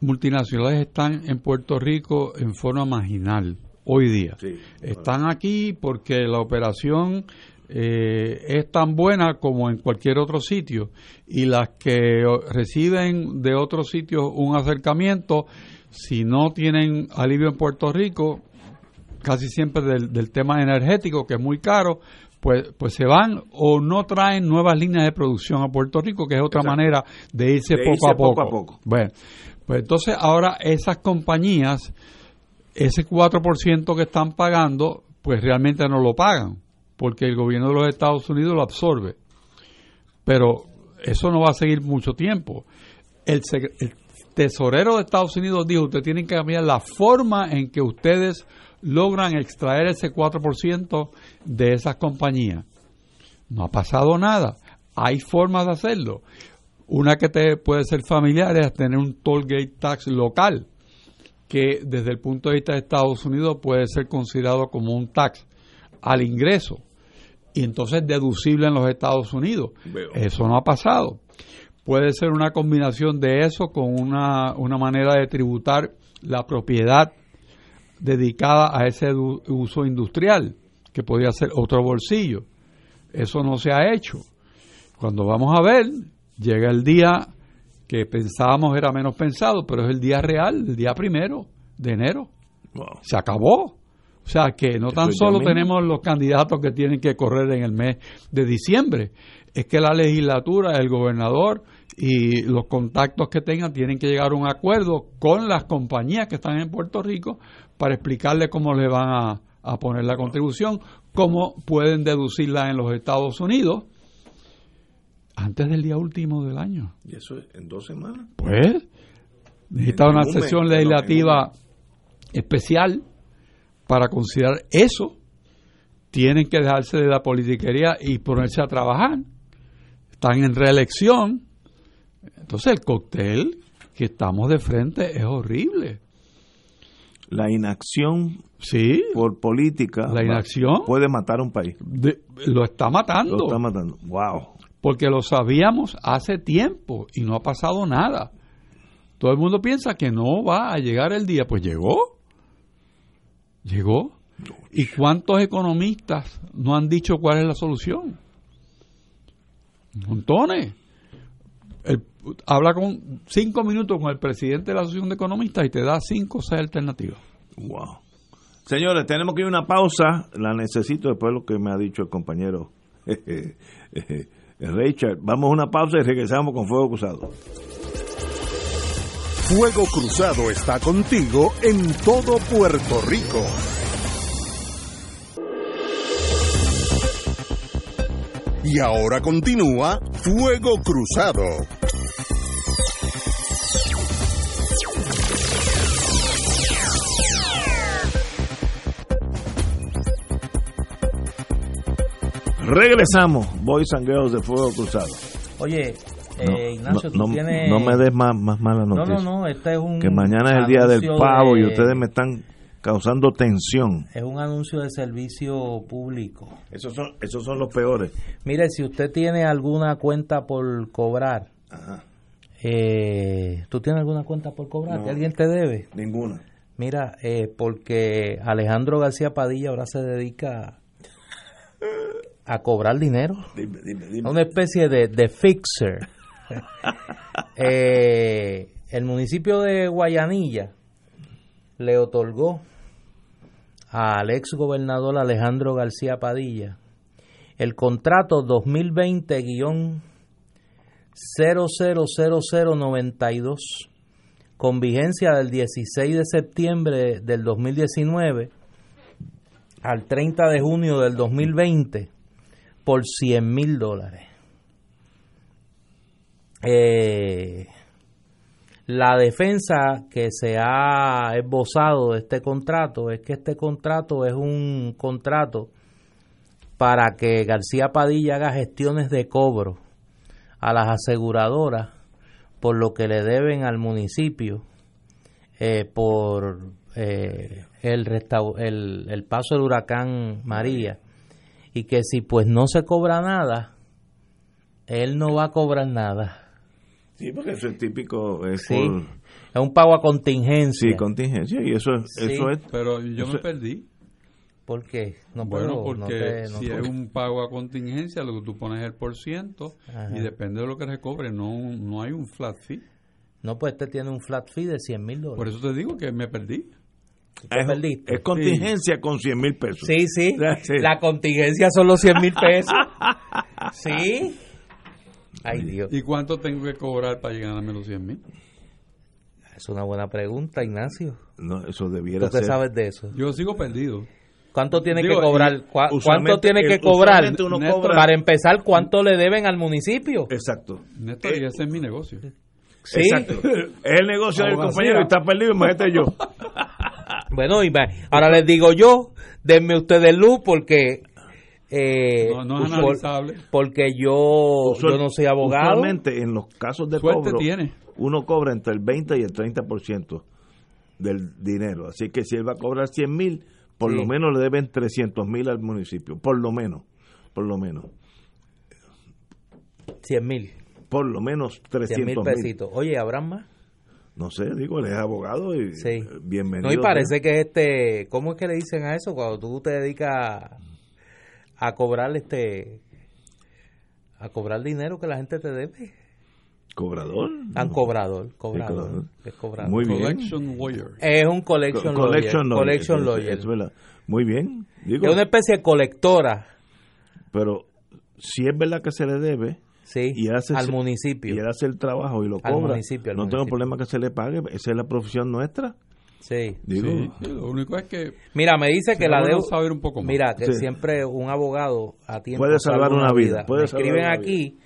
multinacionales están en Puerto Rico en forma marginal hoy día. Sí, están aquí porque la operación eh, es tan buena como en cualquier otro sitio y las que reciben de otros sitios un acercamiento, si no tienen alivio en Puerto Rico, casi siempre del, del, tema energético, que es muy caro, pues, pues se van o no traen nuevas líneas de producción a Puerto Rico, que es otra Exacto. manera de irse, De poco, irse a poco. poco a poco. Bueno, pues entonces ahora esas compañías, ese 4% que están pagando, pues realmente no lo pagan, porque el gobierno de los Estados Unidos lo absorbe. Pero eso no va a seguir mucho tiempo. El, tesorero de Estados Unidos dijo, ustedes tienen que cambiar la forma en que ustedes logran extraer ese 4% de esas compañías. No ha pasado nada. Hay formas de hacerlo. Una que te puede ser familiar es tener un toll gate tax local, que desde el punto de vista de Estados Unidos puede ser considerado como un tax al ingreso y entonces deducible en los Estados Unidos. Eso no ha pasado. Puede ser una combinación de eso con una, una manera de tributar la propiedad dedicada a ese uso industrial, que podría ser otro bolsillo. Eso no se ha hecho. Cuando vamos a ver, llega el día que pensábamos era menos pensado, pero es el día real, el día primero de enero. Wow. Se acabó. O sea que no tan solo tenemos los candidatos que tienen que correr en el mes de diciembre, es que la legislatura, el gobernador y los contactos que tengan tienen que llegar a un acuerdo con las compañías que están en Puerto Rico para explicarle cómo le van a, a poner la contribución, cómo pueden deducirla en los Estados Unidos antes del día último del año. ¿Y eso es en dos semanas? Pues necesita una sesión legislativa especial para considerar eso. Tienen que dejarse de la politiquería y ponerse a trabajar. Están en reelección. Entonces el cóctel que estamos de frente es horrible. La inacción Sí, por política La inacción. puede matar a un país. de- lo está matando. Lo está matando. Wow. Porque lo sabíamos hace tiempo y no ha pasado nada. Todo el mundo piensa que no va a llegar el día. Pues llegó. Llegó. ¿Y cuántos economistas no han dicho cuál es la solución? Montones. El- habla con cinco minutos con el presidente de la Asociación de Economistas y te da cinco o seis alternativas. Wow. Señores, tenemos que ir a una pausa. La necesito después de lo que me ha dicho el compañero Richard. Vamos a una pausa y regresamos con Fuego Cruzado. Fuego Cruzado está contigo en todo Puerto Rico. Y ahora continúa Fuego Cruzado. Regresamos, Boys and Girls de Fuego Cruzado. Oye, eh, No, Ignacio, no, tú no- tienes... no me des más, más malas No, noticias. no, no, este es un... Que mañana es el día del pavo y de- ustedes me están causando tensión. Es un anuncio de servicio público. Esos son, esos son los peores. Mire, si usted tiene alguna cuenta por cobrar, eh, ¿tú tienes alguna cuenta por cobrar? No. ¿Que alguien te debe? Ninguna. Mira, eh, porque Alejandro García Padilla ahora se dedica a cobrar dinero. Dime, dime, dime. Una especie de, de fixer. Eh, el municipio de Guayanilla le otorgó al ex gobernador Alejandro García Padilla el contrato 2020-000092 con vigencia del 16 de septiembre del 2019 al 30 de junio del 2020 por 100 mil dólares. Eh, la defensa que se ha esbozado de este contrato es que este contrato es un contrato para que García Padilla haga gestiones de cobro a las aseguradoras por lo que le deben al municipio eh, por eh, el, el paso del huracán María y que si pues no se cobra nada, él no va a cobrar nada. Sí, porque eso es típico. Es Sí, por- es un pago a contingencia. sí, contingencia. Y eso, es- Sí. eso es. Pero yo Eso- me perdí. ¿Por qué? No bueno, puedo, no porque te- no si puedo. es un pago a contingencia, lo que tú pones es el por ciento Ajá. y depende de lo que recobre, no, no hay un flat fee. No, pues este tiene un flat fee de 100 mil Por dólares. eso te digo que me perdí. ¿Te es, perdiste? es contingencia con 100 mil pesos. Sí, sí. Sí. La contingencia son los 100 mil pesos. Sí. Ay, Dios. ¿Y cuánto tengo que cobrar para llegar a los 100 mil? Es una buena pregunta, Ignacio. No, eso debiera ¿Tú qué ser. sabes de eso? Yo sigo perdido. ¿Cuánto tiene Digo, que cobrar? y ¿Cuá- usualmente- ¿Cuánto tiene que eh, cobrar? uno cobra- Para empezar, ¿cuánto le deben al municipio? Exacto. Néstor, y ese es mi negocio. Sí. Exacto. Es el negocio del compañero y está perdido, imagínate yo. Bueno, y ahora les digo yo, denme ustedes luz porque... eh, No, no es usual- analizable. porque yo, Usual- yo no soy abogado. Usualmente en los casos de Suerte cobro, tiene. uno cobra entre el 20 y el 30% del dinero. Así que si él va a cobrar 100 mil, por Sí. lo menos le deben 300 mil al municipio. Por lo menos. Por lo menos. 100 mil. Por lo menos 100 300 mil pesitos. Oye, ¿habrán más? No sé, digo, él es abogado y Sí. bienvenido. No, y parece que es este, ¿cómo es que le dicen a eso? Cuando tú te dedicas a cobrar este, a cobrar dinero que la gente te debe. Cobrador. Tan cobrador, cobrador, cobrador. es cobrador. Muy bien. Collection lawyer. Es un collection, Co- lawyer. collection lawyer. Collection Es- lawyer. es verdad. Muy bien. Digo, Es una especie de colectora, pero si es verdad que se le debe sí, y hace al ese- municipio. y él hace el trabajo y lo Al cobra, municipio, al no tengo municipio. problema que se le pague, esa es la profesión nuestra. Sí. Digo, Sí, sí, lo único es que Mira, me dice que la deuda. saber un poco más. Mira, que Sí. siempre un abogado a tiempo Puede salvar salva una vida, Me salvar escriben una aquí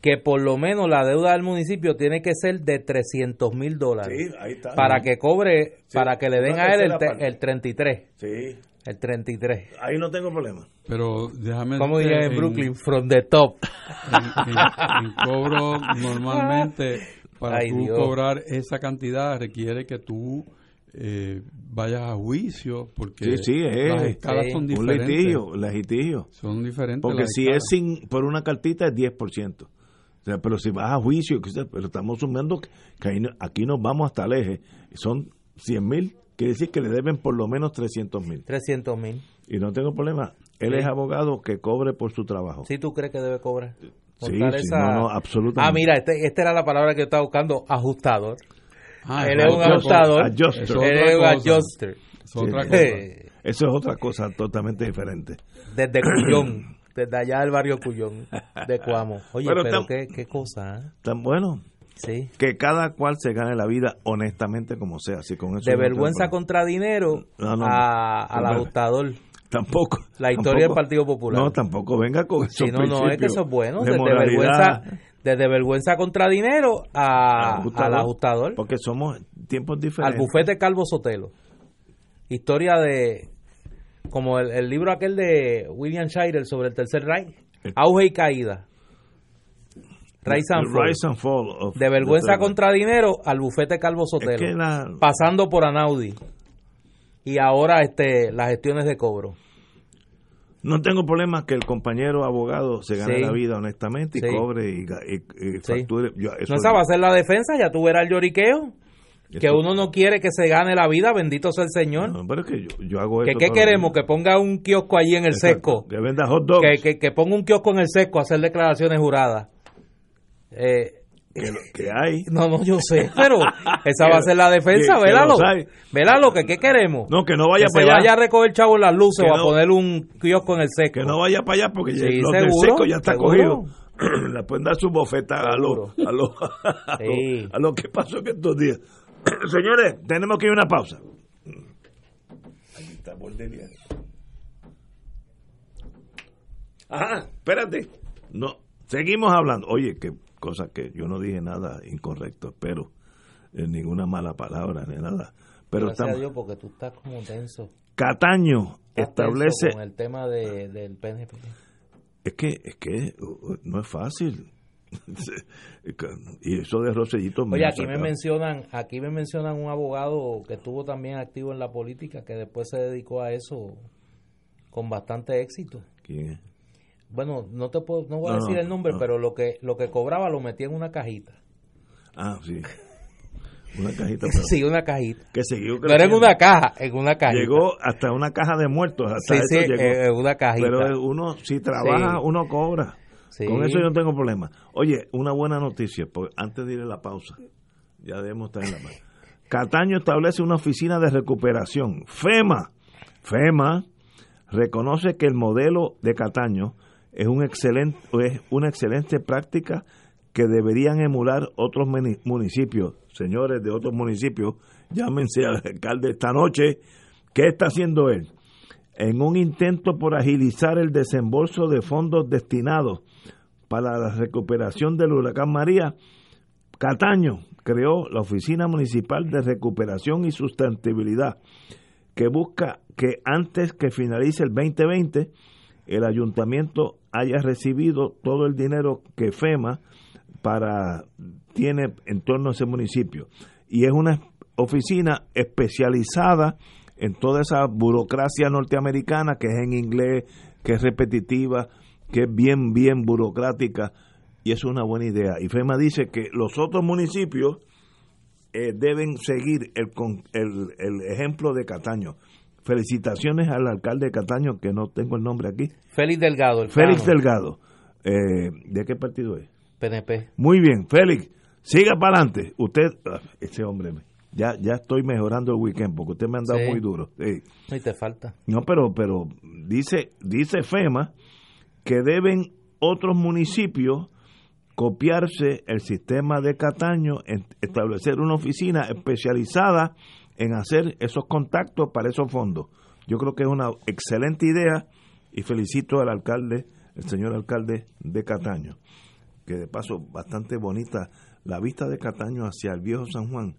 que por lo menos la deuda del municipio tiene que ser de 300 mil dólares Sí, ahí está. para que cobre, Sí, para que le den a él el, te- el 33. Sí, El 33. ahí no tengo problema. Pero déjame Como decirte, dirían en Brooklyn, from the top. En, en- en cobro normalmente para Ay, tú Dios. cobrar esa cantidad requiere que tú eh, vayas a juicio porque Sí, sí, es las escalas sí, son un diferentes. litigio, litigio. Son diferentes. Porque las si escalas. es sin por una cartita es 10%. O sea, pero si vas a juicio, pero estamos asumiendo que, ahí aquí nos vamos hasta el eje, son 100 mil, quiere decir que le deben por lo menos 300 mil. 300 mil. Y no tengo problema, él Sí. es abogado que cobre por su trabajo. ¿Sí tú crees que debe cobrar? Sí, esa- no, no, absolutamente. Ah, mira, este, esta era la palabra que yo estaba buscando, ajustador. Ah, Él eso es un ajustador. Adjuster. Eso Él es un adjuster. Es otra Sí. cosa. Eso es otra cosa totalmente diferente. Desde Cuyón, desde allá del barrio Cuyón, de Cuamo. Oye, Pero qué, qué cosa, ¿eh? Tan bueno Sí. que cada cual se gane la vida honestamente como sea. Así con eso De no vergüenza contra dinero No, no, a, al ajustador. Tampoco. La historia del Partido Popular. No, tampoco venga con esos Sí, no, no, es que eso es bueno. de Desde moralidad. vergüenza, desde vergüenza contra dinero a, Ajustador, al ajustador. Porque somos tiempos al diferentes. bufete Calvo Sotelo. Historia de, como el, el libro aquel de William Shirer sobre el Tercer Reich, auge y caída. Rise and fall. rise and fall of De vergüenza contra dinero al bufete Calvo Sotelo. Es que la- Pasando por Anaudi. Y ahora este las gestiones de cobro. No tengo problema que el compañero abogado se gane Sí. la vida honestamente y Sí. cobre y, y- y facture. Yo- eso- No esa va a ser la defensa, ya tú verás el lloriqueo. Que uno no quiere que se gane la vida, bendito sea el Señor. No, pero es que yo, yo hago ¿Que eso ¿Qué queremos? Que ponga un kiosco allí en el Exacto, sesco. Que venda hot dogs. que, que, que ponga un kiosco en el sesco a hacer declaraciones juradas. Eh, que, lo- que hay. no, no, yo sé, pero esa va a ser la defensa, que- que vélalo. los. Vélalo, que ¿qué queremos? No, que no vaya que se para allá. vaya a recoger chavo las luces Que o a no- poner un kiosco en el sesco. Que no vaya para allá porque Sí, los del seguro, seco ya está seguro. cogido. Le pueden dar su bofeta a lo, Seguro. a, lo, a, lo, Sí. a lo que pasó en estos días. Señores, tenemos que ir a una pausa. Aquí está Bordelia. Ajá, espérate. No, seguimos hablando. Oye, qué cosa que yo no dije nada incorrecto, pero ninguna mala palabra ni nada. Pero Gracias a Dios porque tú estás como tenso. Cataño Estás establece tenso con el tema de, del PNP. Es que, es que no es fácil. y eso de Rosellito Oye, aquí me mencionan, aquí me mencionan un abogado que estuvo también activo en la política, que después se dedicó a eso con bastante éxito. ¿Quién es? Bueno, no te puedo, no voy a No, decir no, el nombre, no. pero lo que lo que cobraba lo metía en una cajita. Ah, sí. Una cajita. pero Sí, una cajita. que siguió era en una caja, en una cajita. Llegó hasta una caja de muertos. Hasta sí, sí, eso llegó. eh, en una cajita. Pero uno, si trabaja, Sí. uno cobra. Sí. Con eso yo no tengo problema. Oye, una buena noticia, porque antes de ir a la pausa, ya debemos estar en la pausa. Cataño establece una oficina de recuperación. FEMA. FEMA reconoce que el modelo de Cataño es, un excelente, es una excelente práctica que deberían emular otros municipios. Señores de otros municipios, llámense al alcalde esta noche. ¿Qué está haciendo él? En un intento por agilizar el desembolso de fondos destinados para la recuperación del huracán María, Cataño creó la Oficina Municipal de Recuperación y Sustentabilidad, que busca que antes que finalice el 2020, el ayuntamiento haya recibido todo el dinero que FEMA para tiene en torno a ese municipio. Y es una oficina especializada en toda esa burocracia norteamericana que es en inglés, que es repetitiva, que es bien, bien burocrática, y es una buena idea. Y FEMA dice que los otros municipios eh, deben seguir el, el, el ejemplo de Cataño. Felicitaciones al alcalde de Cataño, que no tengo el nombre aquí, Félix Delgado, el Félix plano, Delgado. Eh, ¿De qué partido es? PNP. Muy bien, Félix, siga para adelante. Usted, ah, ese hombre, ya, ya estoy mejorando el weekend porque usted me ha dado Sí. muy duro. Sí. Y te falta. No, pero, pero dice, dice FEMA que deben otros municipios copiarse el sistema de Cataño, establecer una oficina especializada en hacer esos contactos para esos fondos. Yo creo que es una excelente idea y felicito al alcalde, el señor alcalde de Cataño, que de paso bastante bonita la vista de Cataño hacia el viejo San Juan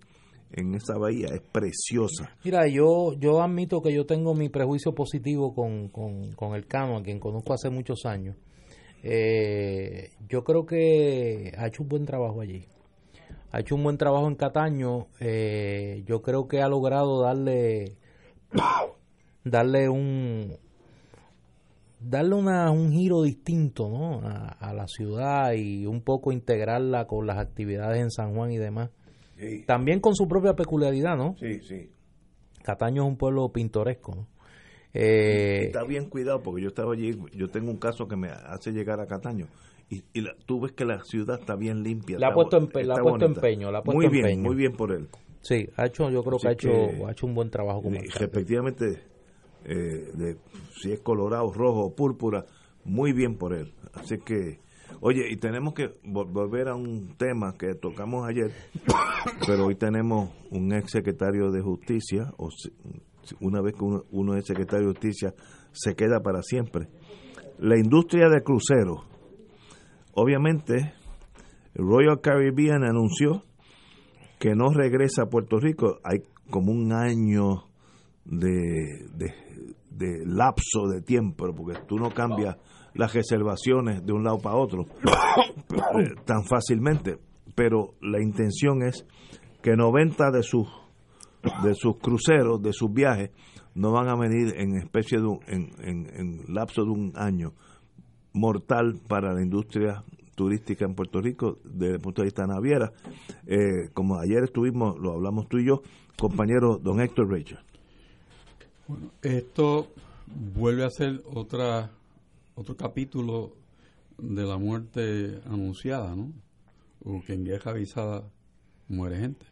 en esa bahía es preciosa. Mira, yo, yo admito que yo tengo mi prejuicio positivo con, con, con el Cano, a quien conozco hace muchos años. Eh, yo creo que ha hecho un buen trabajo allí. Ha hecho un buen trabajo en Cataño. Eh, yo creo que ha logrado darle darle un darle una, un giro distinto ¿no? a, la ciudad y un poco integrarla con las actividades en San Juan y demás. También con su propia peculiaridad, ¿no? Sí, sí. Cataño es un pueblo pintoresco, ¿no? Eh, está bien cuidado porque yo estaba allí, yo tengo un caso que me hace llegar a Cataño y, tú ves que la ciudad está bien limpia. La ha puesto, la puesto empeño, la ha puesto muy bien, empeño. muy bien por él. Sí, ha hecho, yo creo que, ha hecho, ha hecho un buen trabajo como Respectivamente, eh, de, si es colorado, rojo o púrpura, muy bien por él. Así que, oye, y tenemos que volver a un tema que tocamos ayer, pero hoy tenemos un ex secretario de justicia, o una vez que uno, es secretario de justicia, se queda para siempre. La industria de cruceros. Obviamente, Royal Caribbean anunció que no regresa a Puerto Rico. Hay como un año de, de, lapso de tiempo, porque tú no cambias las reservaciones de un lado para otro tan fácilmente. Pero la intención es que 90 de sus de sus cruceros, de sus viajes, no van a venir en especie de un, en, en, lapso de un año mortal para la industria turística en Puerto Rico desde el punto de vista naviera. Eh, como ayer estuvimos, lo hablamos tú y yo, compañero don Héctor Rachel. Bueno, esto vuelve a ser otra otro capítulo de la muerte anunciada, ¿no? que en vieja avisada muere gente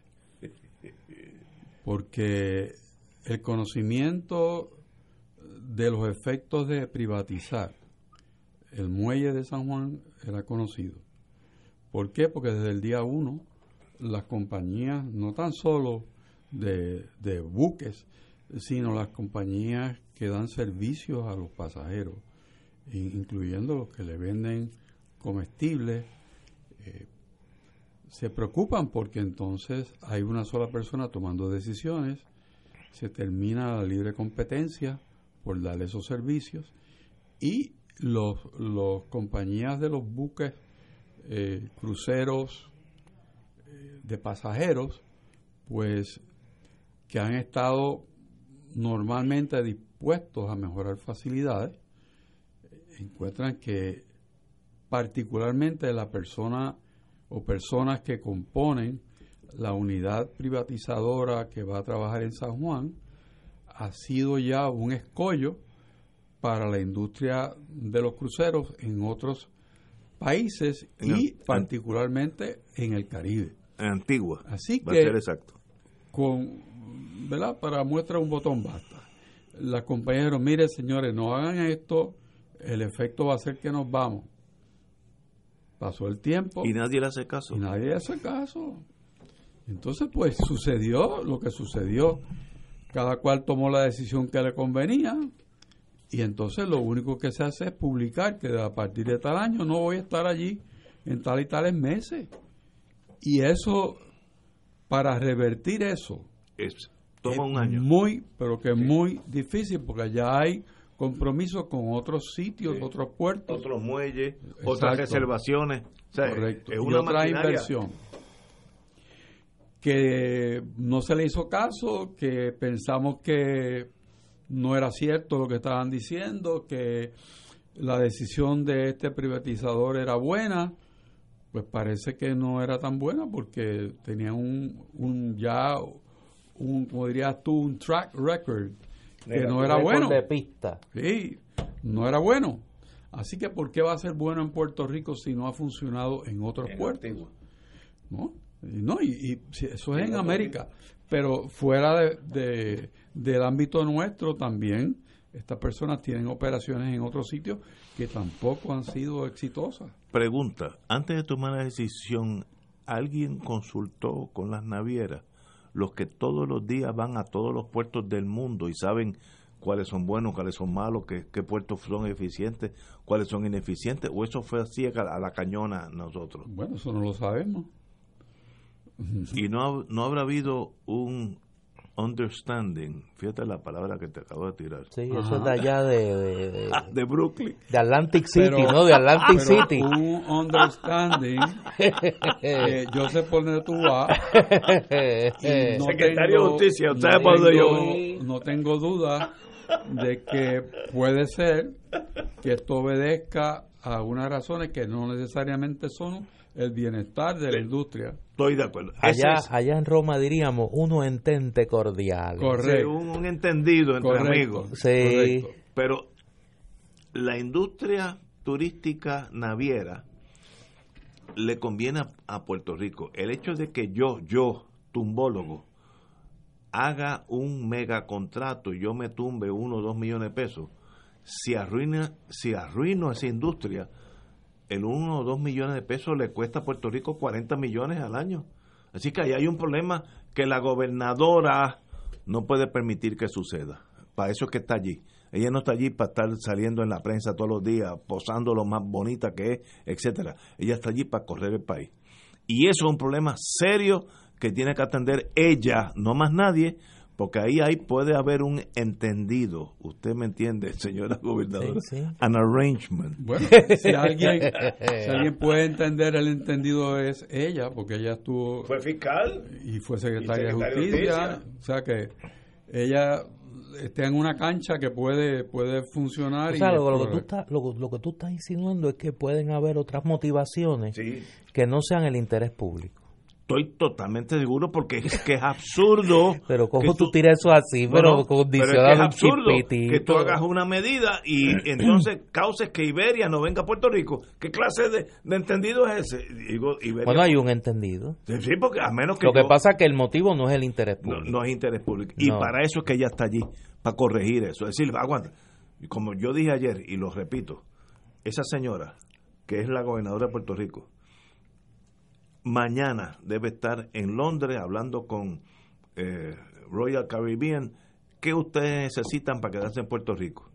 porque el conocimiento de los efectos de privatizar el muelle de San Juan era conocido. ¿Por qué? Porque desde el día uno las compañías, no tan solo de, buques, sino las compañías que dan servicios a los pasajeros, incluyendo los que le venden comestibles, eh, se preocupan porque entonces hay una sola persona tomando decisiones, se termina la libre competencia por darle esos servicios y los, los compañías de los buques eh, cruceros eh, de pasajeros pues que han estado normalmente dispuestos a mejorar facilidades encuentran que particularmente la persona o personas que componen la unidad privatizadora que va a trabajar en San Juan ha sido ya un escollo para la industria de los cruceros en otros países y particularmente en el Caribe. En Antigua. Así que, exacto. Con, ¿verdad? Para muestra un botón basta. Las compañeros, mire señores, no hagan esto, el efecto va a ser que nos vamos. Pasó el tiempo. Y nadie le hace caso. Y nadie le hace caso. Entonces, pues sucedió lo que sucedió. Cada cual tomó la decisión que le convenía. Y entonces lo único que se hace es publicar que a partir de tal año no voy a estar allí en tal y tales meses. Y eso, para revertir eso, es, toma un año. Muy, pero que es muy difícil porque ya hay compromisos con otros sitios, otros puertos. Otros muelles, otras reservaciones. Correcto. Es una otra inversión que no se le hizo caso, que pensamos que no era cierto lo que estaban diciendo, que la decisión de este privatizador era buena, pues parece que no era tan buena porque tenía un, un ya, un, como dirías tú, un track record que no era bueno. de pista. Sí, no era bueno. Así que, ¿por qué va a ser bueno en Puerto Rico si no ha funcionado en otros puertos? ¿No? No, y, eso es en América. Pero fuera de, del ámbito nuestro también, estas personas tienen operaciones en otros sitios que tampoco han sido exitosas. Pregunta, antes de tomar la decisión, ¿alguien consultó con las navieras? los que todos los días van a todos los puertos del mundo y saben cuáles son buenos, cuáles son malos, qué, qué puertos son eficientes, cuáles son ineficientes, o eso fue así a la cañona nosotros. Bueno, eso no lo sabemos. Y no, no habrá habido un understanding. Fíjate la palabra que te acabo de tirar. Sí, eso es de allá de, de, de- Ah, de Brooklyn. de Atlantic City, Pero- ¿no? De Atlantic pero City. Un understanding que yo sé por dónde tú vas. no Secretario de Justicia, no ¿sabe por dónde yo tengo- No tengo duda de que puede ser que esto obedezca a unas razones que no necesariamente son el bienestar de la industria. Estoy de acuerdo. Allá, es- allá en Roma diríamos uno entente cordial. Correcto. sí, un, un entendido entre Correcto. amigos. Sí. Correcto. Pero la industria turística naviera le conviene a, a Puerto Rico. El hecho de que yo, yo, tumbólogo, haga un mega contrato y yo me tumbe uno o dos millones de pesos, si arruina, si arruino esa industria, el uno o dos millones de pesos le cuesta a Puerto Rico 40 millones al año. Así que ahí hay un problema que la gobernadora no puede permitir que suceda. Para eso es que está allí. Ella no está allí para estar saliendo en la prensa todos los días, posando lo más bonita que es, etcétera. Ella está allí para correr el país. Y eso es un problema serio que tiene que atender ella, no más nadie, porque ahí, ahí puede haber un entendido. Usted me entiende, señora gobernadora. Sí, sí. An arrangement. Bueno, si alguien, si alguien puede entender el entendido es ella, porque ella estuvo fiscal. y fue secretaria, Y secretaria de de justicia, Justicia. o sea que ella está en una cancha que puede puede funcionar O y sea, lo, lo que tú estás, lo, lo que tú estás insinuando es que pueden haber otras motivaciones Sí. que no sean el interés público. Estoy totalmente seguro porque es que es absurdo. Pero cómo tú tiras eso así, pero no, pero es que condicionado es absurdo chipitito. que tú hagas una medida y entonces causes que Iberia no venga a Puerto Rico. ¿Qué clase de, de entendido es ese? Digo, Iberia, Bueno, hay un entendido. Sí, porque a menos que Lo que pasa es que el motivo no es el interés público. no es interés público. Y No. para eso es que ella está allí, para corregir eso. Es decir, aguanta. Como yo dije ayer, y lo repito, esa señora, que es la gobernadora de Puerto Rico, mañana debe estar en Londres hablando con eh, Royal Caribbean. ¿Qué ustedes necesitan para quedarse en Puerto Rico?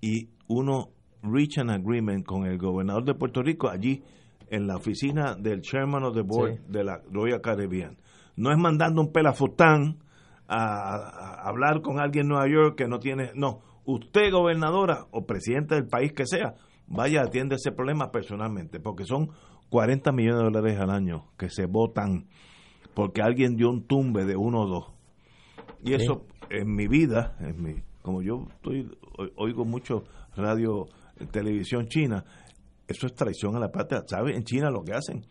Y uno reach an agreement con el gobernador de Puerto Rico allí en la oficina del chairman of the board Sí. de la Royal Caribbean. No es mandando un pelafután a, a hablar con alguien en Nueva York que no tiene... No, usted gobernadora o presidente del país que sea, vaya, atiende ese problema personalmente, porque son 40 millones de dólares al año que se votan porque alguien dio un tumbe de uno o dos. Y eso en mi vida, en mi, como yo estoy, oigo mucho radio, televisión china, eso es traición a la patria. ¿Sabe? En China lo que hacen,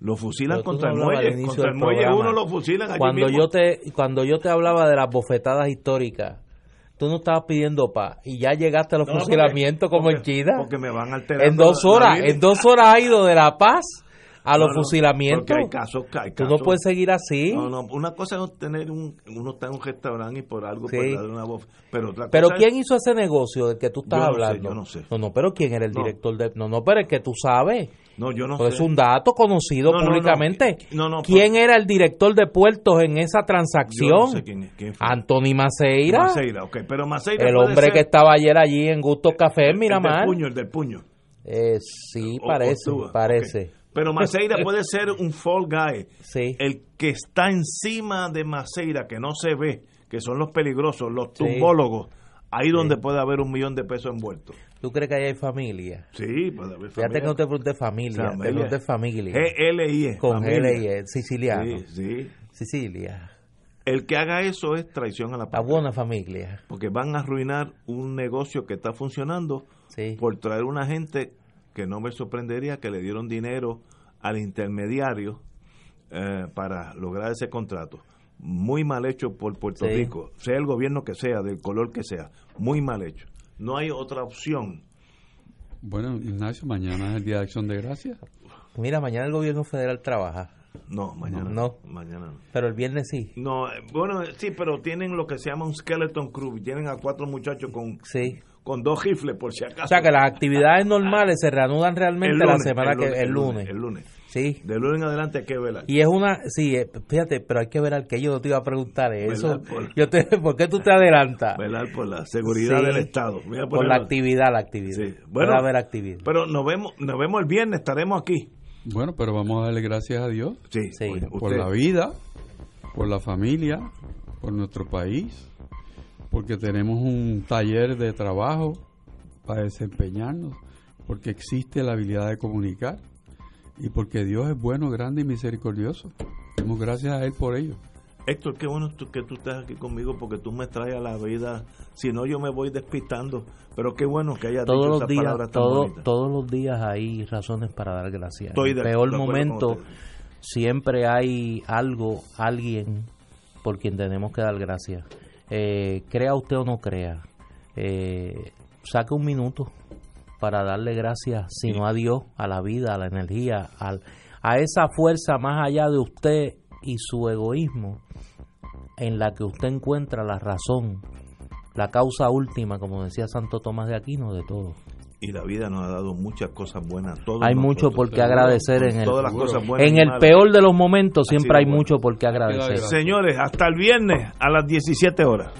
lo fusilan contra no el muelle, contra el uno lo fusilan allí cuando mismo. yo te cuando yo te hablaba de las bofetadas históricas tú no estabas pidiendo paz y ya llegaste a los No, porque- fusilamientos como en porque- China Porque me van alterando. en dos horas en dos horas ha ido de la paz a los No, no, fusilamientos hay casos, hay tú no puedes seguir así No, no, una cosa es tener un, uno está en un restaurante y por algo Sí. pues, darle una voz, pero otra pero quién es- hizo ese negocio del que tú estás Yo no sé, hablando yo no sé. no pero quién era el director de no no pero es que tú sabes no, yo no Pues sé. es un dato conocido No, no, no. públicamente. No, no, ¿Quién pero- era el director de puertos en esa Yo transacción? no sé quién es, quién fue. Anthony Maceira, Maceira, ok, pero Maceira el hombre ser que estaba ayer allí en Gusto Café, el Miramar. del puño, el del puño. Eh, sí, O- parece, parece. Pero Maceira puede ser un fall guy. Sí. El que está encima de Maceira, que no se ve, que son los peligrosos, los Sí. tumbólogos, ahí donde puede haber un millón de pesos envueltos. ¿Tú crees que ahí hay familia? Sí, puede haber Fíjate familia. que no te pregunté familia, te Familia. pregunté familia. G-L-I-E. Con. L y E, siciliano. Sí, sí. Sicilia. El que haga eso es traición a la patria. buena familia. Porque van a arruinar un negocio que está funcionando Sí. por traer una gente que no me sorprendería que le dieron dinero al intermediario eh, para lograr ese contrato. Muy mal hecho por Puerto Sí. Rico, sea el gobierno que sea, del color que sea, muy mal hecho. No hay otra opción. Bueno, Ignacio, mañana es el Día de Acción de Gracias. Mira, mañana el gobierno federal trabaja, No, mañana No. Mañana no. pero el viernes sí. No, eh, bueno, sí, pero tienen lo que se llama un skeleton crew. Tienen a cuatro muchachos con, Sí. Con dos rifles, por si acaso. O sea que las actividades normales se reanudan realmente la semana el que lunes, el el lunes. el lunes. Sí. De lunes en adelante hay que velar. Y es una, sí, eh, fíjate, pero hay que ver al que yo no te iba a preguntar eso. Velar por- Yo te, ¿Por qué tú te adelantas? velar por la seguridad Sí. del Estado. Voy a Por la actividad, la actividad. Sí. Bueno, haber actividad. Pero nos vemos, nos vemos el viernes, estaremos aquí. Bueno, pero vamos a darle gracias a Dios Sí, por la vida, por la familia, por nuestro país, porque tenemos un taller de trabajo para desempeñarnos, porque existe la habilidad de comunicar y porque Dios es bueno, grande y misericordioso. Demos gracias a Él por ello. Héctor, qué bueno que tú estés aquí conmigo porque tú me traes a la vida. Si no, yo me voy despistando. Pero qué bueno que hayas todos dicho los esas días palabras tan todo- todos los días hay razones para dar gracias Estoy en el peor de momento siempre hay algo alguien por quien tenemos que dar gracias Eh, crea usted o no crea eh, saque un minuto para darle gracias si no a Dios a la vida a la energía al, a esa fuerza más allá de usted y su egoísmo en la que usted encuentra la razón la causa última, como decía Santo Tomás de Aquino, de todo. Y la vida nos ha dado muchas cosas buenas. todos Hay mucho por qué agradecer en el, Todas las cosas buenas en el peor de los momentos, siempre hay bueno. mucho por qué agradecer. Señores, hasta el viernes a las 17 horas.